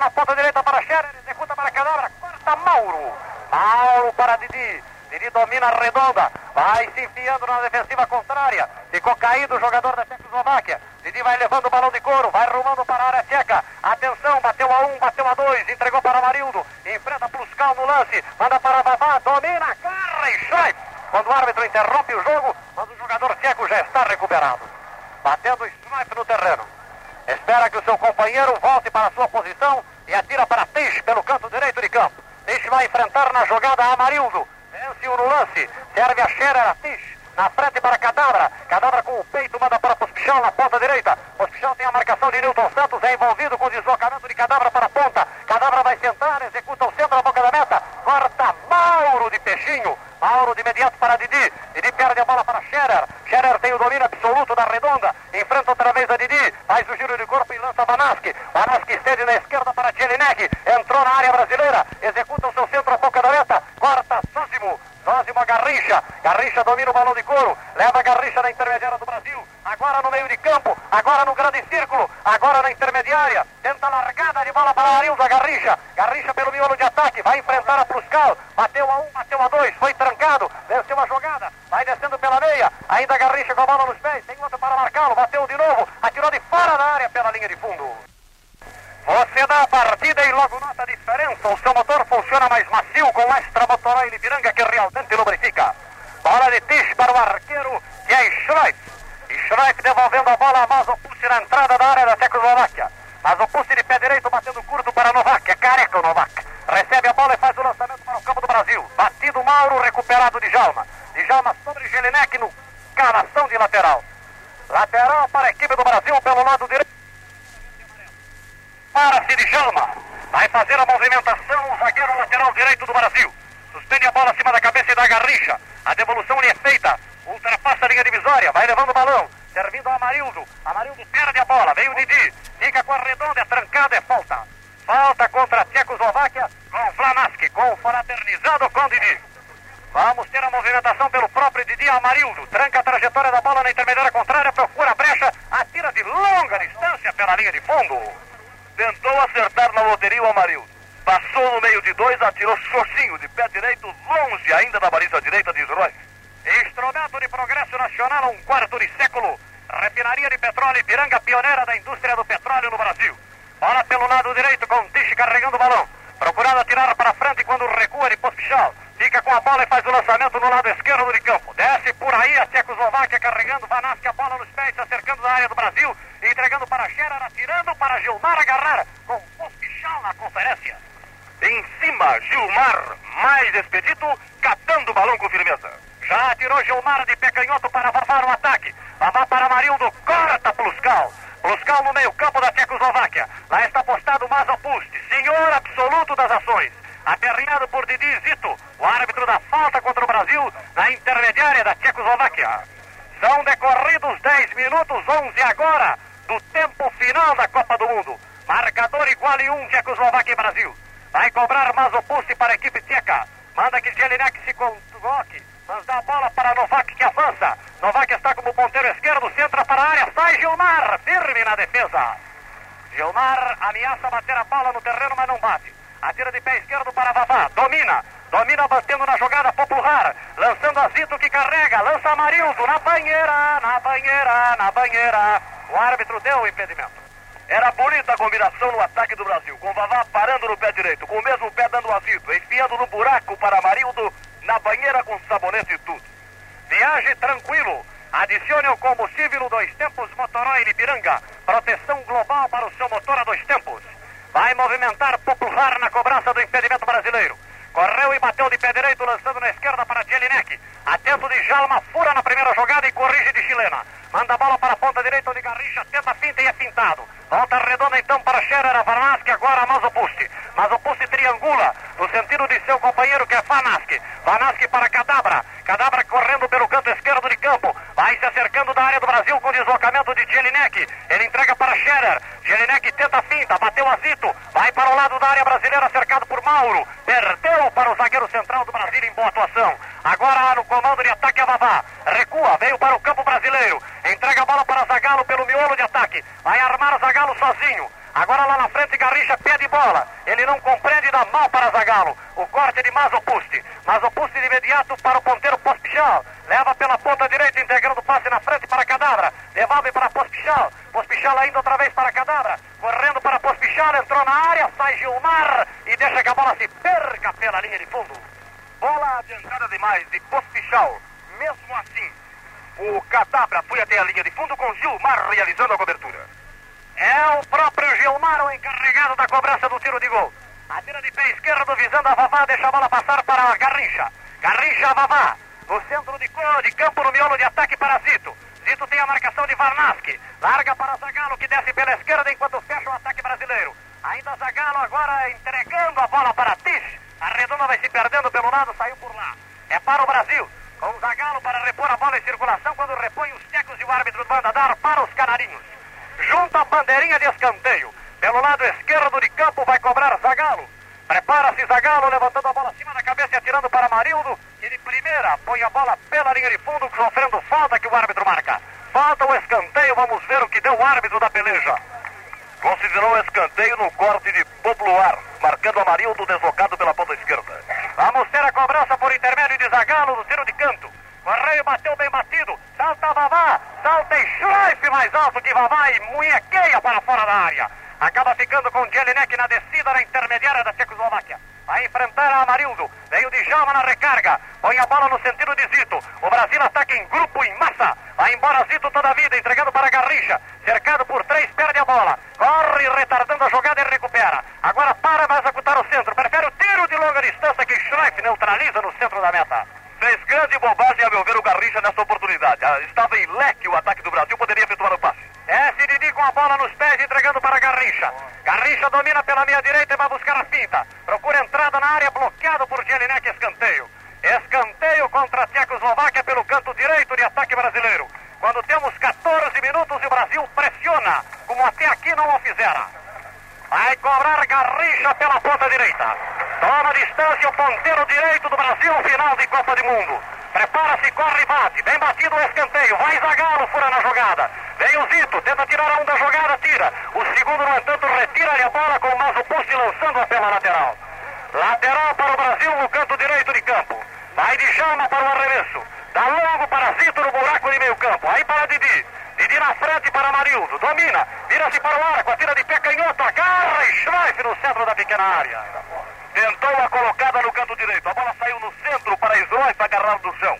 Na ponta direita para Scherer. Executa para Cadabra. Corta Mauro. Mauro para Didi. Didi domina a redonda. Vai se enfiando na defensiva contrária. Ficou caído o jogador da Tchecoslováquia. Didi vai levando o balão de couro. Vai rumando para a área tcheca. Atenção, bateu a um, bateu a dois. Entregou para Marildo. Enfrenta Pluscal no lance. Manda para Babá. Domina, cara e. Quando o árbitro interrompe. Enfrentar na jogada Amarildo. Vence-o no lance. Serve a Scherer a Teix. Na frente para Cadabra. Cadabra com o peito manda para Pospichal na ponta direita. Pospichal tem a marcação de Newton Santos. É envolvido com o deslocamento de Cadabra para a ponta. Cadabra vai sentar, executa o centro na boca da meta. Corta Mauro de Peixinho. Mauro de imediato para Didi. Didi perde a bola para Scherer. Scherer tem o domínio absoluto da redonda. Enfrenta outra vez a Didi. Faz o giro de corpo e lança Banaski. Banaski estende na esquerda para Jelinek. Entrou na área brasileira. Executa o seu centro a boca da meta. Corta Sósimo. Sósimo a Garrincha. Garrincha domina o balão de couro. Leva a Garrincha na intermediária do Brasil. Agora no meio de campo. Agora no grande círculo. Agora na intermediária. Tenta a largada de bola para Arilza Garrincha. Garrincha pelo miolo de ataque. Vai enfrentar a Pruscal. Bateu a um, bateu a dois. Foi trancado. Venceu a jogada. Vai descendo pela meia. Ainda Garrincha com a bola nos pés. Tem outro para marcá-lo. Bateu de novo. Atirou de fora da área pela linha de fundo. Você dá a partida e logo nota a diferença. O seu motor funciona mais macio com extra motor e Ipiranga que realmente lubrifica. Bola de Tisch para o arqueiro que é Schreif. Schreif devolvendo a bola a Mazopussi na entrada da área da Tchecoslováquia. Mazopussi de pé direito batendo curto para Novak. É careca o Novak. Recebe a bola e faz o lançamento para o campo do Brasil. Batido Mauro, recuperado de Jalma. De Jalma sobre Jelinek no canação de lateral. Lateral para a equipe do Brasil pelo lado direito para-se de Jalma. Vai fazer a movimentação o zagueiro lateral direito do Brasil. Suspende a bola acima da cabeça e da garrincha. A devolução lhe é feita. Ultrapassa a linha divisória. Vai levando o balão. Servindo a Amarildo. Amarildo perde a bola. Vem o Didi. Fica com a redonda. É trancada. É falta. Falta contra a Tchecoslováquia com Flanaski. Confraternizado com Didi. Vamos ter a movimentação pelo próprio Didi Amarildo. Tranca a trajetória da bola na intermediária contrária. Procura a brecha. Atira de longa distância pela linha de fundo. Tentou acertar na loteria o Amarildo. Passou no meio de dois, atirou sozinho de pé direito, longe ainda da baliza direita de Roy. Instrumento de progresso nacional, um quarto de século. Refinaria de petróleo Ipiranga, pioneira da indústria do petróleo no Brasil. Bola pelo lado direito com o Tiche carregando o balão. Procurando atirar para frente quando recua de Pospichal. Fica com a bola e faz o lançamento no lado esquerdo de campo. Desce por aí a Tchecoslováquia carregando Vanaski a bola nos pés, acercando da área do Brasil. Entregando para Scherer, atirando para Gilmar agarrar com Pospichal na conferência. Em cima, Gilmar, mais expedito, catando o balão com firmeza. Já atirou Gilmar de pé canhoto para Vavá no ataque. Vavá para Marildo, corta Pluscal. Pluscal no meio campo da Tchecoslováquia. Lá está postado Mazopust, senhor absoluto das ações. Aperreado por Didi Zito, o árbitro da falta contra o Brasil na intermediária da Tchecoslováquia. São decorridos 10 minutos, 11 agora, do tempo final da Copa do Mundo. Marcador igual em um Tchecoslováquia e Brasil. Vai cobrar Mazopust para a equipe tcheca. Manda que Jelinek se coloque. Mas dá a bola para Novak que avança. Novak está como ponteiro esquerdo, centra para a área, sai Gilmar, firme na defesa. Gilmar ameaça bater a bola no terreno, mas não bate. Atira de pé esquerdo para Vavá, domina. Domina batendo na jogada popular. Lançando a Zito que carrega. Lança Amarildo na banheira, na banheira, na banheira. O árbitro deu o impedimento. Era bonita a combinação no ataque do Brasil, com Vavá parando no pé direito, com o mesmo pé dando o Azito, enfiando no buraco para Amarildo, na banheira com sabonete e tudo. Viaje tranquilo. Adicione o combustível Dois Tempos Motorola Ipiranga. Proteção global para o seu motor a dois tempos. Vai movimentar popular na cobrança do impedimento brasileiro. Correu e bateu de pé direito, lançando na esquerda para Jelinek. Atento de Jalma, fura na primeira jogada e corrige de chilena. Manda a bola para a ponta direita, onde Garrincha tenta a finta e é pintado. Volta redonda então para Scherer, Vanaski, agora Mazopust. Mazopust triangula no sentido de seu companheiro que é Vanaski. Vanaski para Cadabra. Cadabra correndo pelo canto esquerdo de campo. Vai se acercando da área do Brasil com deslocamento de Jelinek. Ele entrega para Scherer. Jelinek tenta a finta, bateu a Zito. Vai para o lado da área brasileira, cercado por Mauro. Perdeu para o zagueiro central do Brasil em boa atuação. Agora no comando de ataque a Vavá. Recua, veio para o campo brasileiro. Entrega a bola para Zagalo pelo miolo de ataque. Vai armar Zagalo sozinho. Agora lá na frente Garrincha pede bola. Ele não compreende dá mal para Zagalo. O corte de Mazopust. Mazopust de imediato para o ponteiro Pospichal. Leva pela ponta direita, integrando o passe na frente para Cadabra. Devolve para Pospichal. Pospichal ainda outra vez para Cadabra. Correndo para Pospichal, entrou na área, sai Gilmar e deixa que a bola se perca pela linha de fundo. Bola adiantada demais de Pospichal. Mesmo Cadabra foi até a linha de fundo com Gilmar realizando a cobertura. É o próprio Gilmar o encarregado da cobrança do tiro de gol. Atira de pé esquerdo, visando a Vavá, deixa a bola passar para a Garrincha. Garrincha, Vavá. No centro de, de campo, no miolo de ataque para Zito. Zito tem a marcação de Varnaski. Larga para Zagalo, que desce pela esquerda enquanto fecha o ataque brasileiro. Ainda Zagalo agora entregando a bola para Tish. A redonda vai se perdendo pelo lado, saiu por lá. É para o Brasil. Com o Zagalo para repor a bola em circulação quando repõe os tecos e o árbitro manda dar para os canarinhos. Junta a bandeirinha de escanteio. Pelo lado esquerdo de campo vai cobrar Zagalo. Prepara-se Zagalo, levantando a bola acima da cabeça e atirando para Marildo, que de primeira põe a bola pela linha de fundo, sofrendo falta que o árbitro marca. Falta o escanteio, vamos ver o que deu o árbitro da peleja. Considerou o escanteio no corte de Popular, marcando Amarildo deslocado pela ponta esquerda. Vamos ter a cobrança por intermédio de Zagalo no tiro de canto. Correio bateu bem batido. Salta Vavá. Salta e Schleif mais alto que Vavá e munhequeia para fora da área. Acaba ficando com Jelinek na descida na intermediária da Tchecoslováquia. Vai enfrentar a Amarildo. Veio de Jalma na recarga. Põe a bola no sentido de Zito. O Brasil ataca em grupo, em massa. Vai embora Zito toda a vida, entregando para Garrincha. Cercado por três, perde a bola. Corre, retardando a jogada e recupera. Agora para, vai executar o centro. Prefere o tiro de longa distância que Schreif neutraliza no centro da meta. Fez grande bobagem a meu ver o Garrincha nessa oportunidade. Ah, estava em leque o ataque do Brasil, poderia efetuar o passe. Desce Didi com a bola nos pés, entregando para Garrincha. Garrincha domina pela meia direita e vai buscar a finta. Procura entrada na área, bloqueado por Jelinek, escanteio. Escanteio contra a Tchecoslováquia pelo canto direito de ataque brasileiro. Quando temos 14 minutos e o Brasil pressiona, como até aqui não o fizera. Vai cobrar Garrincha pela ponta direita. Toma distância o ponteiro direito do Brasil, final de Copa do Mundo. Prepara-se, corre e bate. Bem batido o escanteio. Vai Zagalo, fura na jogada. Vem o Zito, tenta tirar a um da jogada, tira. O segundo, no entanto, retira-lhe a bola com o Mazo Pusti lançando-a pela lateral. Lateral para o Brasil no canto direito de campo. Vai de chama para o arremesso. Dá longo para Zito no buraco de meio campo. Aí para Didi. Didi na frente para Marildo. Domina. Vira-se para o arco. Atira de pé canhoto. Agarra Schleif no centro da pequena área. Tentou a colocada no canto direito. A bola saiu no centro para Schleif agarrar do chão.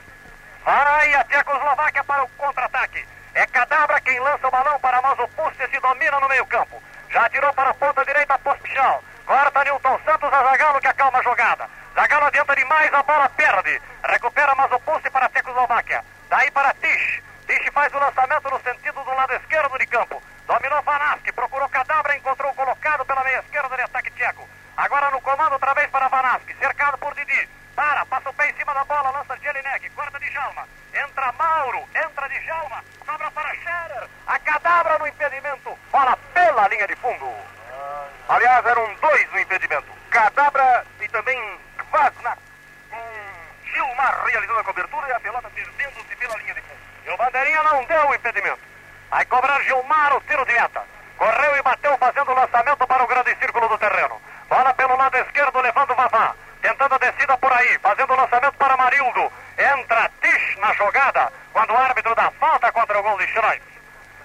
Vai a Tchecoslováquia para o contra-ataque. É Cadabra quem lança o balão para Mazopust e se domina no meio campo. Já tirou para a ponta direita Pospichal. Corta Newton Santos a Zagalo que acalma a jogada. Zagalo adianta demais, a bola perde. Recupera Mazopust para a Tchecoslováquia. Daí para Tish. Tish faz o lançamento no sentido do lado esquerdo de campo. Dominou Vanaski, procurou Cadabra, encontrou colocado pela meia esquerda de ataque tcheco. Agora no comando outra vez para Vanaski, cercado por Didi. Para, passa o pé em cima da bola, lança Jelinek, corta de Jalma. Entra Mauro, entra de Jalma, sobra para Scherer. A Cadabra no impedimento, bola pela linha de fundo. Aliás, eram dois no impedimento. Cadabra e também Kvasnak. Com Gilmar realizando a cobertura e a pelota perdendo-se pela linha de fundo. E o Bandeirinha não deu o impedimento. Vai cobrar Gilmar o tiro de meta. Correu e bateu fazendo o lançamento para o grande círculo do terreno. Bola pelo lado esquerdo, levando Vavá. Tentando a descida por aí, fazendo o lançamento para Marildo. Entra Tish na jogada, quando o árbitro dá falta contra o gol de Schreif.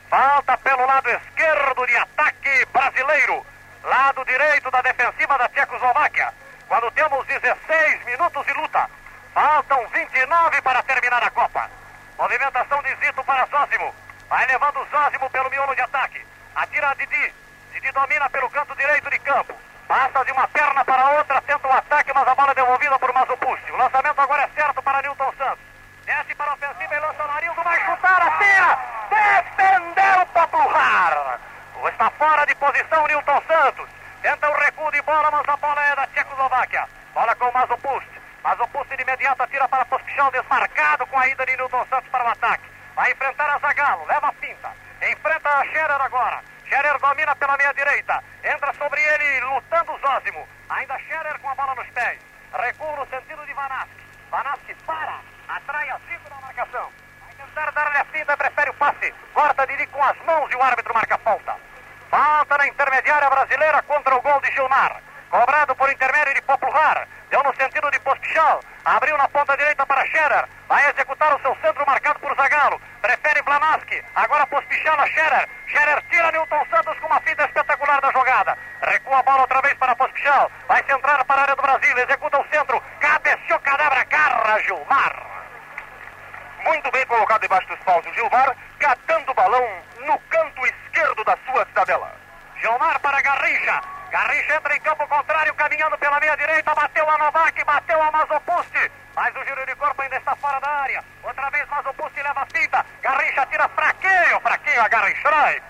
Falta pelo lado esquerdo de ataque brasileiro. Lado direito da defensiva da Tchecoslováquia. Quando temos 16 minutos de luta. Faltam 29 para terminar a Copa. Movimentação de Zito para Zózimo. Vai levando Zózimo pelo miolo de ataque. Atira a Didi. Didi domina pelo canto direito de campo. Passa de uma perna para outra, tenta o ataque, mas a bola é devolvida por Mazopust. O lançamento agora é certo para Newton Santos. Desce para a ofensiva e lança o Marildo, vai chutar, atira! Defendeu o Popluar! Está fora de posição Newton Santos. Tenta o recuo de bola, mas a bola é da Tchecoslováquia. Bola com o Mazopust. Mazopust de imediato atira para Pospichal, desmarcado com a ida de Newton Santos para o ataque. Vai enfrentar a Zagalo, leva a finta. Enfrenta a Scherer agora. Scherer domina pela meia direita. Entra sobre ele, lutando o Zózimo. Ainda Scherer com a bola nos pés. Recua no sentido de Vanaski. Vanaski para. Atrai a Zico na marcação. Vai tentar dar-lhe a finta, prefere o passe. Corta Didi com as mãos e o árbitro marca falta. Falta na intermediária brasileira contra o gol de Gilmar. Cobrado por intermédio de Popular. Deu no sentido de Pospichal. Abriu na ponta direita para Scherer. Vai executar o seu centro marcado por Zagalo. Prefere Blanaski. Agora Pospichal a Scherer. Scherer tira Newton Santos com uma finta espetacular da jogada. Recua a bola outra vez para Pospichal. Vai centrar para a área do Brasil. Executa o centro. Cabeceou Cadabra. Garra Gilmar. Muito bem colocado debaixo dos paus o Gilmar, catando o balão no canto esquerdo da sua cidade. tabela. Gilmar para Garrincha. Garrincha entra em campo contrário, caminhando pela meia direita, bateu a Novak, bateu a Mazopusti. Mas o giro de corpo ainda está fora da área. Outra vez Mazopusti leva a fita. Garrincha tira fraquinho, fraquinho a Garrincha.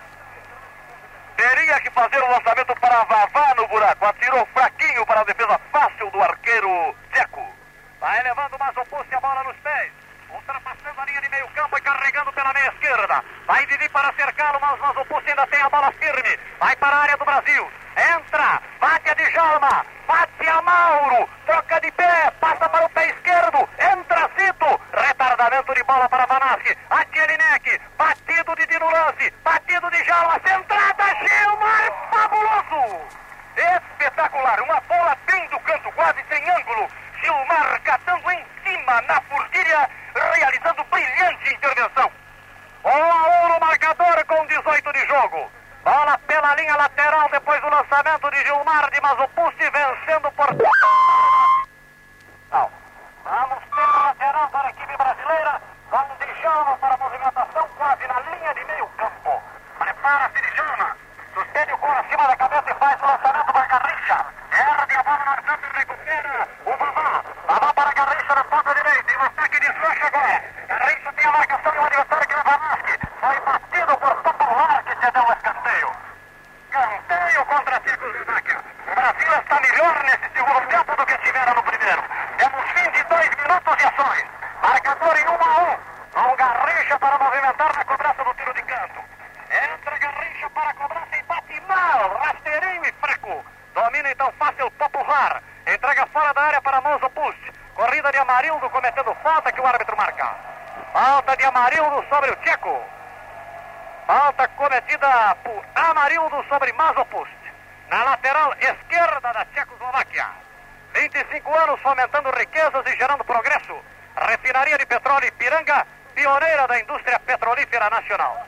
Teria que fazer o lançamento para Vavá no buraco. Atirou fraquinho para a defesa fácil do arqueiro Tcheco. Vai levando o Mazopusti a bola nos pés. Ultrapassando a linha de meio campo e carregando pela meia esquerda. Vai Didi para cercá-lo, mas Mazopusti ainda tem a bola firme. Vai para a área do Brasil. Entra, bate a Djalma, bate a Mauro, troca de pé, passa para o pé esquerdo, entra Cito, retardamento de bola para Vanassi, a Tchelinek, batido de Dino lance, batido de Djalma, centrada, Gilmar, fabuloso! Espetacular, uma bola bem do canto, quase sem ângulo, Gilmar catando em cima na furquilha, realizando brilhante intervenção. 1 a 1 no marcador com 18 de jogo. Bola pela linha lateral depois do lançamento de Gilmar de Mazopusti vencendo por. Não. Vamos ter lateral para a equipe brasileira. Vamos Djalma para a movimentação quase na linha de meio campo. Prepara-se Djalma. Suspende o gol acima da cabeça e faz o lançamento para Garrincha. Ergue a bola no campo e recupera o Vavá. Vavá para Garrincha na ponta direita. E o ataque deslancha agora. Garrincha tem a marcação do adversário que é o Vanaski. Foi batido por Popular que cedeu o escanteio. Canteio contra Tchecoslováquia. O Brasil está melhor nesse segundo Amarildo sobre Mazopust. Na lateral esquerda da Tchecoslováquia. 25 anos fomentando riquezas e gerando progresso. Refinaria de petróleo Ipiranga, pioneira da indústria petrolífera nacional.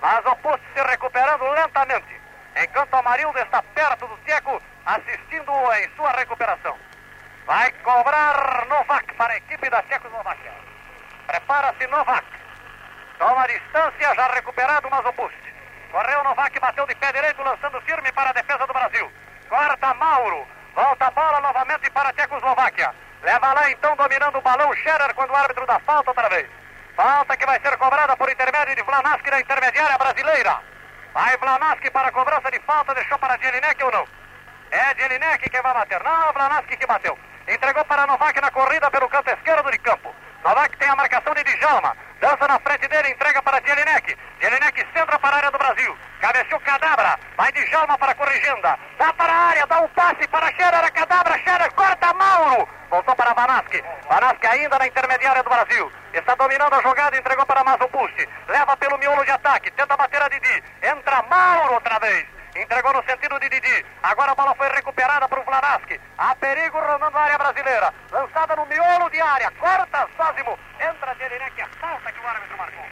Mazopust se recuperando lentamente. Enquanto Amarildo está perto do Tcheco, assistindo-o em sua recuperação. Vai cobrar Novak para a equipe da Tchecoslováquia. Prepara-se Novak. Toma distância, já recuperado Mazopust. Correu Novak, bateu de pé direito, lançando firme para a defesa do Brasil. Corta Mauro. Volta a bola novamente para a Tchecoslováquia. Leva lá então, dominando o balão, Scherer, quando o árbitro dá falta outra vez. Falta que vai ser cobrada por intermédio de Vlanaski na intermediária brasileira. Vai Vlanaski para a cobrança de falta, deixou para Jelinek ou não? É Jelinek quem vai bater. Não, Vlanaski que bateu. Entregou para Novak na corrida pelo canto esquerdo de campo. Novak tem a marcação de Djalma. Dança na frente dele, entrega para Jelinek. Jelinek centra para a área do Brasil. Cabeceou Cadabra. Vai Djalma para a corrigenda. Dá para a área, dá um passe para Scherer. Cadabra, Scherer corta Mauro. Voltou para Vanaski. Vanaski ainda na intermediária do Brasil. Está dominando a jogada, entregou para Mazopusti. Leva pelo miolo de ataque, tenta bater a Didi. Entra Mauro outra vez. Entregou no sentido de Didi. Agora a bola foi recuperada para o Vlanaski. Há perigo rondando a área brasileira. Lançada no miolo de área. Corta Sósimo. Entra Jelinek. A falta que o árbitro marcou.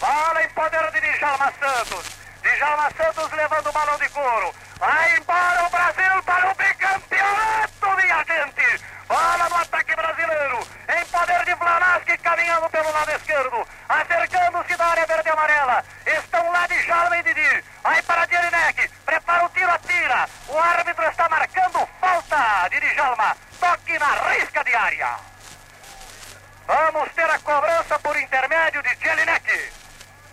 Bola em poder de Djalma Santos. Djalma Santos levando o balão de couro. Vai embora o Brasil para o bicampeonato, minha gente. Bola no ataque brasileiro. Em poder de Vlanaski caminhando pelo lado esquerdo. Acercando-se da área verde e amarela. Estão lá Djalma e Didi. Vai para Jelinek. Prepara o tiro, atira. O árbitro está marcando falta de Djalma. Toque na risca de área. Vamos ter a cobrança por intermédio de Jelinek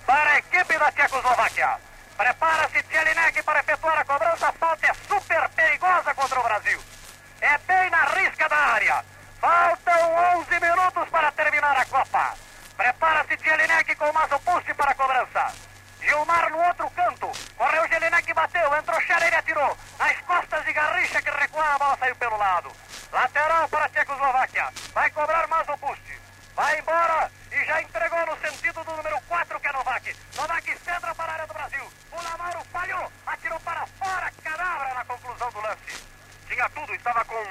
para a equipe da Tchecoslováquia. Prepara-se Jelinek para efetuar a cobrança. A falta é super perigosa contra o Brasil. É bem na risca da área. Faltam 11 minutos para terminar a Copa. Prepara-se Jelinek com o Mazopusti para a cobrança. Gilmar no outro canto. Correu Jelinek, bateu. Entrou e atirou. Nas costas de Garrincha que recuava, a bola saiu pelo lado. Lateral para a Tchecoslováquia. Vai cobrar Mazopusti. Vai embora e já entregou no sentido do número 4, que é Novak. Novak centra para a área do Brasil. O Lamaro falhou, atirou para fora, cadabra na conclusão do lance. Tinha tudo, estava com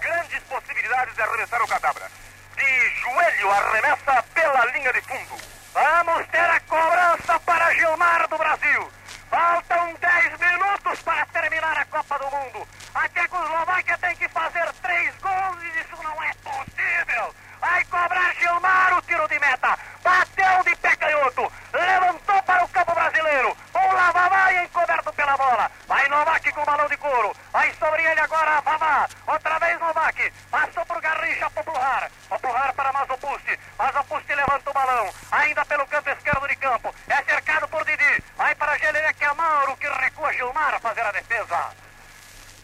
grandes possibilidades de arremessar o cadabra. De joelho, arremessa pela linha de fundo. Vamos ter a cobrança para Gilmar do Brasil. Faltam 10 minutos para terminar a Copa do Mundo. A Tchecoslováquia tem que fazer três gols e isso não é possível. Vai cobrar Gilmar o tiro de meta. Bateu de pé canhoto. Levantou para o campo brasileiro. O Lavavá encoberto pela bola. Vai Novak com o balão de couro. Vai sobre ele agora Vavá. Outra vez Novak. Passou para o Garrincha Popular. Popular para Mazopusti. Mazopusti levanta o balão. Ainda pelo canto esquerdo de campo. É cercado por Didi. Vai para Geleric Amaro que recua Gilmar a fazer a defesa.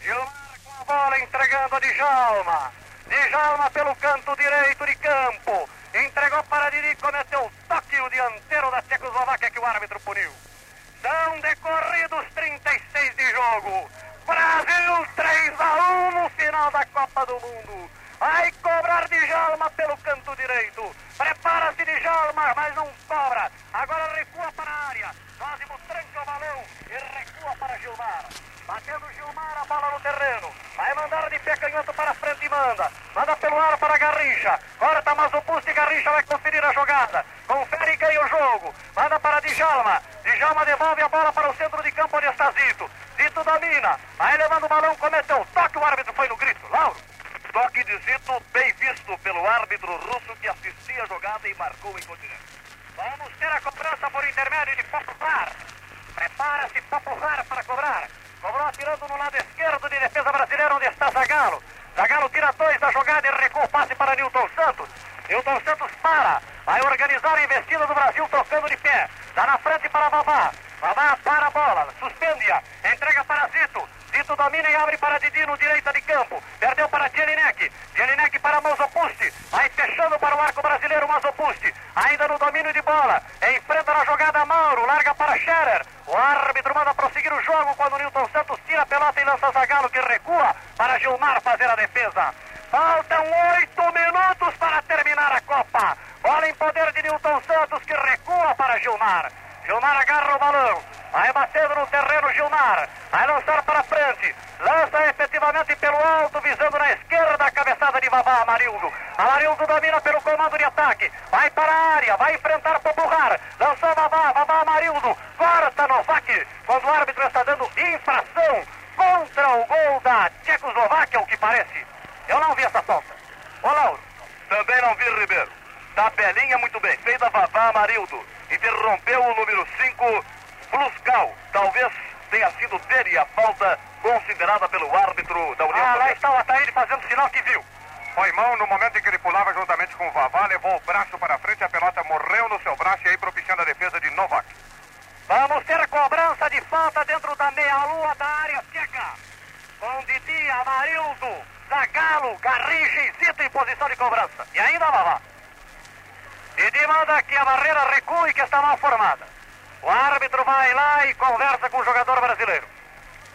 Gilmar com a bola entregando a Djalma. Djalma pelo canto direito de campo. Entregou para cometeu o toque o dianteiro da Tchecoslováquia que o árbitro puniu. São decorridos 36 de jogo. Brasil 3 a 1 no final da Copa do Mundo. Vai cobrar Djalma pelo canto direito. Prepara-se Djalma, mas não cobra. Agora recua para a área. Cosimo tranca o balão e recua para Gilmar. Batendo Gilmar a bola no terreno. Vai mandar de pé canhoto para frente e manda. Manda pelo ar para Garrincha. Corta mais o pulso e Garrincha vai conferir a jogada. Confere e ganha o jogo. Manda para Djalma. Djalma devolve a bola para o centro de campo onde está Zito. Zito domina. Vai levando o balão, cometeu. Toque, o árbitro foi no grito. Lauro. Toque de Zito, bem visto pelo árbitro russo que assistia a jogada e marcou o incontinente. Vamos ter a cobrança por intermédio de Popular. Prepara-se Popular para cobrar. Cobrou atirando no lado esquerdo de defesa brasileira onde está Zagalo. Zagalo tira dois da jogada e recua o passe para Nilton Santos. Nilton Santos para. Vai organizar a investida do Brasil trocando de pé. Dá na frente para Vavá. Vavá para a bola. Suspende-a. Entrega para Zito. Zito domina e abre para Didi no direita de campo. Perdeu para Jelinek. Jelinek para Mazopusti. Vai fechando para o arco brasileiro Mazopusti. Ainda no domínio de bola. Enfrenta na jogada Mauro. Larga para Scherer. O árbitro manda prosseguir o jogo quando Nilton Santos tira a pelota e lança Zagalo que recua para Gilmar fazer a defesa. Faltam oito minutos para terminar a Copa. Bola em poder de Nilton Santos que recua para Gilmar. Gilmar agarra o balão. Vai batendo no terreno Gilmar. Vai lançar para frente. Lança efetivamente pelo alto, visando na esquerda a cabeçada de Vavá Amarildo. Amarildo domina pelo comando de ataque. Vai para a área, vai enfrentar Popular. Lançou Vavá, Vavá Amarildo. Corta Novak. Quando o árbitro está dando infração contra o gol da Tchecoslováquia, o que parece. Eu não vi essa falta. Ô Lauro. Também não vi, Ribeiro. Tabelinha muito bem feita, Vavá Amarildo. Interrompeu o número 5, Bluscal. Talvez tenha sido dele a falta considerada pelo árbitro da União Ah, lá está o Ataíde fazendo sinal que viu. Foi mão no momento em que ele pulava juntamente com o Vavá, levou o braço para frente, a pelota morreu no seu braço e aí propiciando a defesa de Novak. Vamos ter cobrança de falta dentro da meia-lua da área tcheca. Com Didi, Amarildo, Zagalo, Garrincha e Zito em posição de cobrança. E ainda Vavá. Didi manda que a barreira recue e que está mal formada. O árbitro vai lá e conversa com o jogador brasileiro.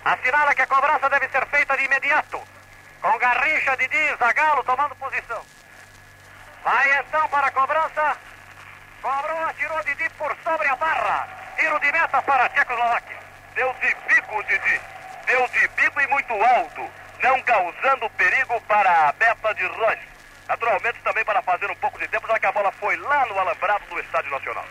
Assinala que a cobrança deve ser feita de imediato. Com Garrincha, Didi, Zagalo tomando posição. Vai então para a cobrança. Cobrou, atirou Didi por sobre a barra. Tiro de meta para a Tchecoslováquia. Deu de bico, Didi. Deu de bico e muito alto, não causando perigo para a meta de Royce. Naturalmente também para fazer um pouco de tempo, já que a bola foi lá no alambrado do Estádio Nacional.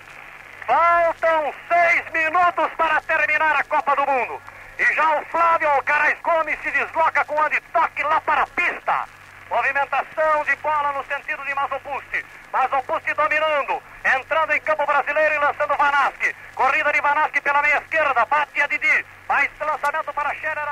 Faltam seis minutos para terminar a Copa do Mundo. E já o Flávio Alcaraz Gomes se desloca com o toque lá para a pista. Movimentação de bola no sentido de Mazopusti. Mazopusti dominando. Entrando em campo brasileiro e lançando Vanaski. Corrida de Vanaski pela meia esquerda. Bate a Didi. Mais lançamento para Scherer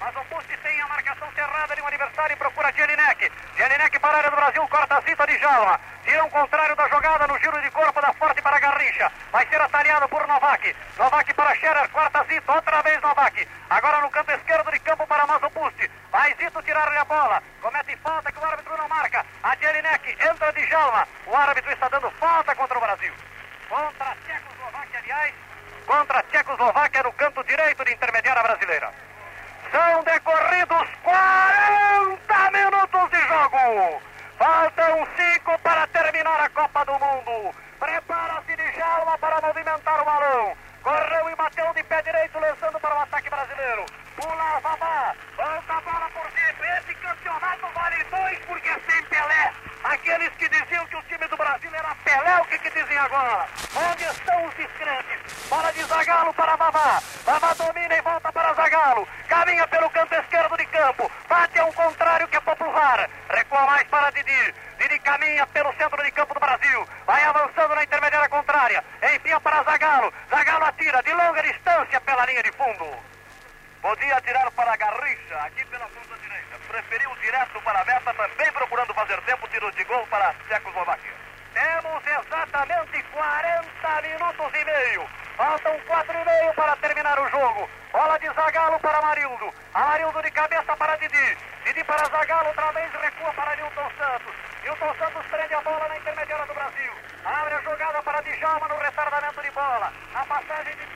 a Mazopusti. Mazopusti tem a marcação cerrada de um adversário e procura Jelinek. Jelinek para a área do Brasil. Corta a cita de Jalma. Tira contrário da jogada no giro de corpo da forte para Garrincha. Vai ser atareado por Novak. Novak para Scherer. Corta Zito. Outra vez Novak. Agora no canto esquerdo de campo para Mazopusti. Vai Zito tirar-lhe a bola. Comete falta que o árbitro não marca. A Jelinek entra de Jalma. O árbitro está dando falta contra o Brasil. Contra a Tchecoslováquia, aliás. Contra a Tchecoslováquia no canto direito de intermediária brasileira. São decorridos 40 minutos de jogo. Faltam cinco para terminar a Copa do Mundo. Prepara-se de Jalma para movimentar o balão. Correu e bateu de pé direito, lançando para o ataque brasileiro. Pula Vavá, volta a bola por dentro. Esse campeonato vale dois porque é sem Pelé. Aqueles que diziam que o time do Brasil era Pelé, o que, que dizem agora? Onde estão os descrentes? Bola de Zagalo para Vavá. Vavá domina e volta para Zagalo. Caminha pelo canto esquerdo de campo. Bate ao contrário que é popular. Recua mais para Didi. Didi caminha pelo centro de campo do Brasil. Vai avançando na intermediária contrária. Enfia para Zagalo. Zagalo atira de longa distância pela linha de fundo. Podia atirar para Garricha, aqui pela ponta Preferiu direto para a meta, também procurando fazer tempo. Tiro de gol para a Tchecoslováquia. Temos exatamente 40 minutos e meio. Faltam 4 e meio para terminar o jogo. Bola de Zagalo para Amarildo. Amarildo de cabeça para Didi. Didi para Zagalo, outra vez recua para Nilton Santos. Nilton Santos prende a bola na intermediária do Brasil. Abre a jogada para Djalma no retardamento de bola. Na passagem de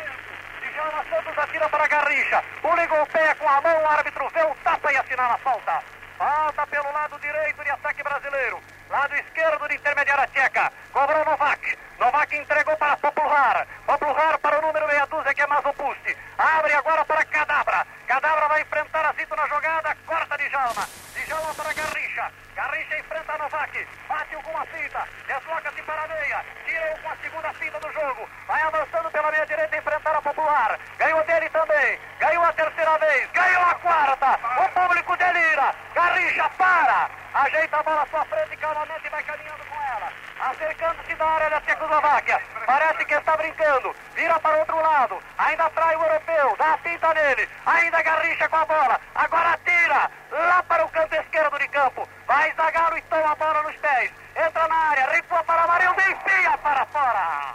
Djalma Santos atira para Garrincha. O ligou o pé com a mão, o árbitro vê o tapa e assinala a falta. Falta pelo lado direito de ataque brasileiro. Lado esquerdo de intermediária tcheca. Cobrou Novak. Novak entregou para Popluar. Popluar para o número meia dúzia que é Mazopusti. Abre agora para Cadabra. Cadabra vai enfrentar a Zito na jogada. Corta Djalma. Djalma para Garrincha. Garrincha enfrenta Novak. Bate com a fita. Desloca-se para a meia. Tira-o com a segunda fita do jogo. Vai avançando pela meia direita enfrentar a Popular. Ganhou dele também. Ganhou a terceira vez. Ganhou a quarta. O público delira. Garrincha para. Ajeita a bola à sua frente calmamente e vai caminhando com ela. Acercando-se da área da Tchecoslováquia. Parece que está brincando. Vira para o outro lado. Ainda atrai o europeu. Dá a pinta nele. Ainda Garrincha com a bola. Agora atira. Lá para o canto esquerdo de campo. Vai Zagalo e toma a bola nos pés. Entra na área. Recua para Amarildo e enfia para fora.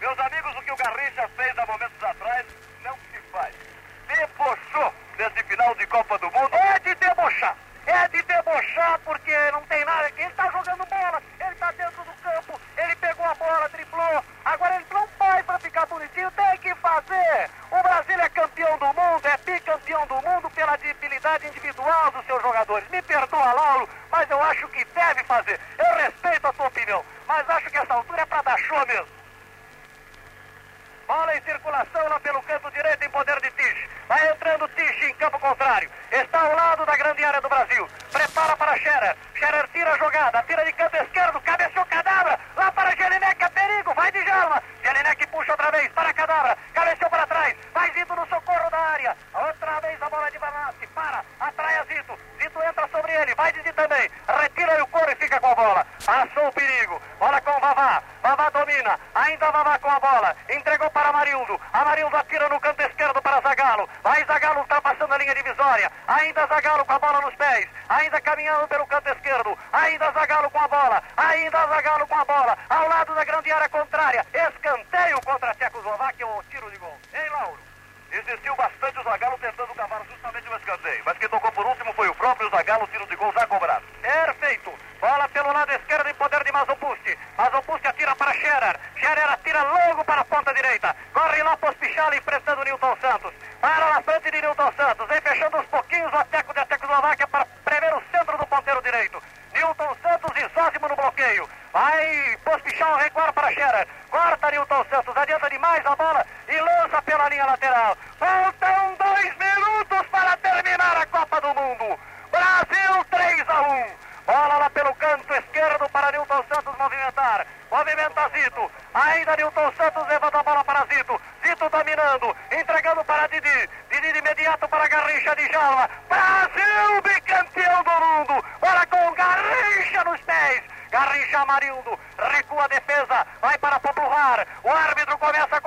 Meus amigos, o que o Garrincha fez há momentos atrás não se faz. Debochou nesse final de Copa do Mundo. É de debochar. É de debochar porque não tem nada. Ele está jogando bola. Ele está dentro do campo. Ele pegou a bola, driblou. Agora ele não faz para ficar bonitinho. Tem que fazer. O Brasil é campeão do mundo. É bicampeão do mundo pela habilidade individual dos seus jogadores. Me perdoa, Laulo, mas eu acho que deve fazer. Eu respeito a sua opinião. Mas acho que essa altura é para dar show mesmo. Bola em circulação lá pelo canto direito em poder de Tiche. Vai entrando Tiche em campo contrário. Está ao lado da grande área do Brasil. Prepara para Scherer. Scherer tira a jogada. Tira de canto esquerdo. Cabeceou Cadabra. Lá para Jelinek. É perigo. Vai de Jalma. Jelinek puxa outra vez para Cadabra. Cabeceou para trás. Vai Zito no socorro da área. Outra vez a bola de Banassi. Para. Atrai a Zito. Zito entra sobre ele. Vai Didi também. Retira o couro e fica com a bola. Passou o perigo. Bola com o Vavá. Vavá domina. Ainda Vavá com a bola. Entregou para Amarildo. Amarildo atira no canto esquerdo para Zagalo. Vai Zagalo ultrapassando a linha divisória. Ainda Zagalo com a bola nos pés. Ainda caminhando pelo canto esquerdo. Ainda Zagalo com a bola. Ainda Zagalo com a bola. Ao lado da grande área contrária. Escanteio contra a Tchecoslováquia. O tiro de gol. Hein, Lauro? Existiu bastante o Zagallo tentando cavar justamente o escanteio. Mas quem tocou por último foi o próprio Zagallo, tiro de gol já cobrado. Perfeito. Bola pelo lado esquerdo em poder de Mazopusti. Mazopusti atira para Scherer. Scherer atira logo para a ponta direita. Corre lá Pospichal enfrentando Nilton Santos. Para na frente de Nilton Santos. Vem fechando uns pouquinhos o ataque da Tchecoslováquia para prever o centro do ponteiro direito. Nilton Santos e Zózimo no bloqueio. Vai Pospichal recuar para Scherer. Corta Nilton Santos. Adianta demais a bola e lança pela linha lateral. Faltam dois minutos para terminar a Copa do Mundo. Brasil 3 a 1. Bola lá pelo canto esquerdo para Nilton Santos movimentar. Movimenta Zito. Ainda Nilton Santos levando a bola para Zito. Zito dominando. Entregando para Didi. Didi de imediato para Garrincha de Jalma. Brasil bicampeão do mundo. Bola com Garrincha nos pés. Garrincha Amarildo. Recua a defesa. Vai para Popluar. O árbitro começa a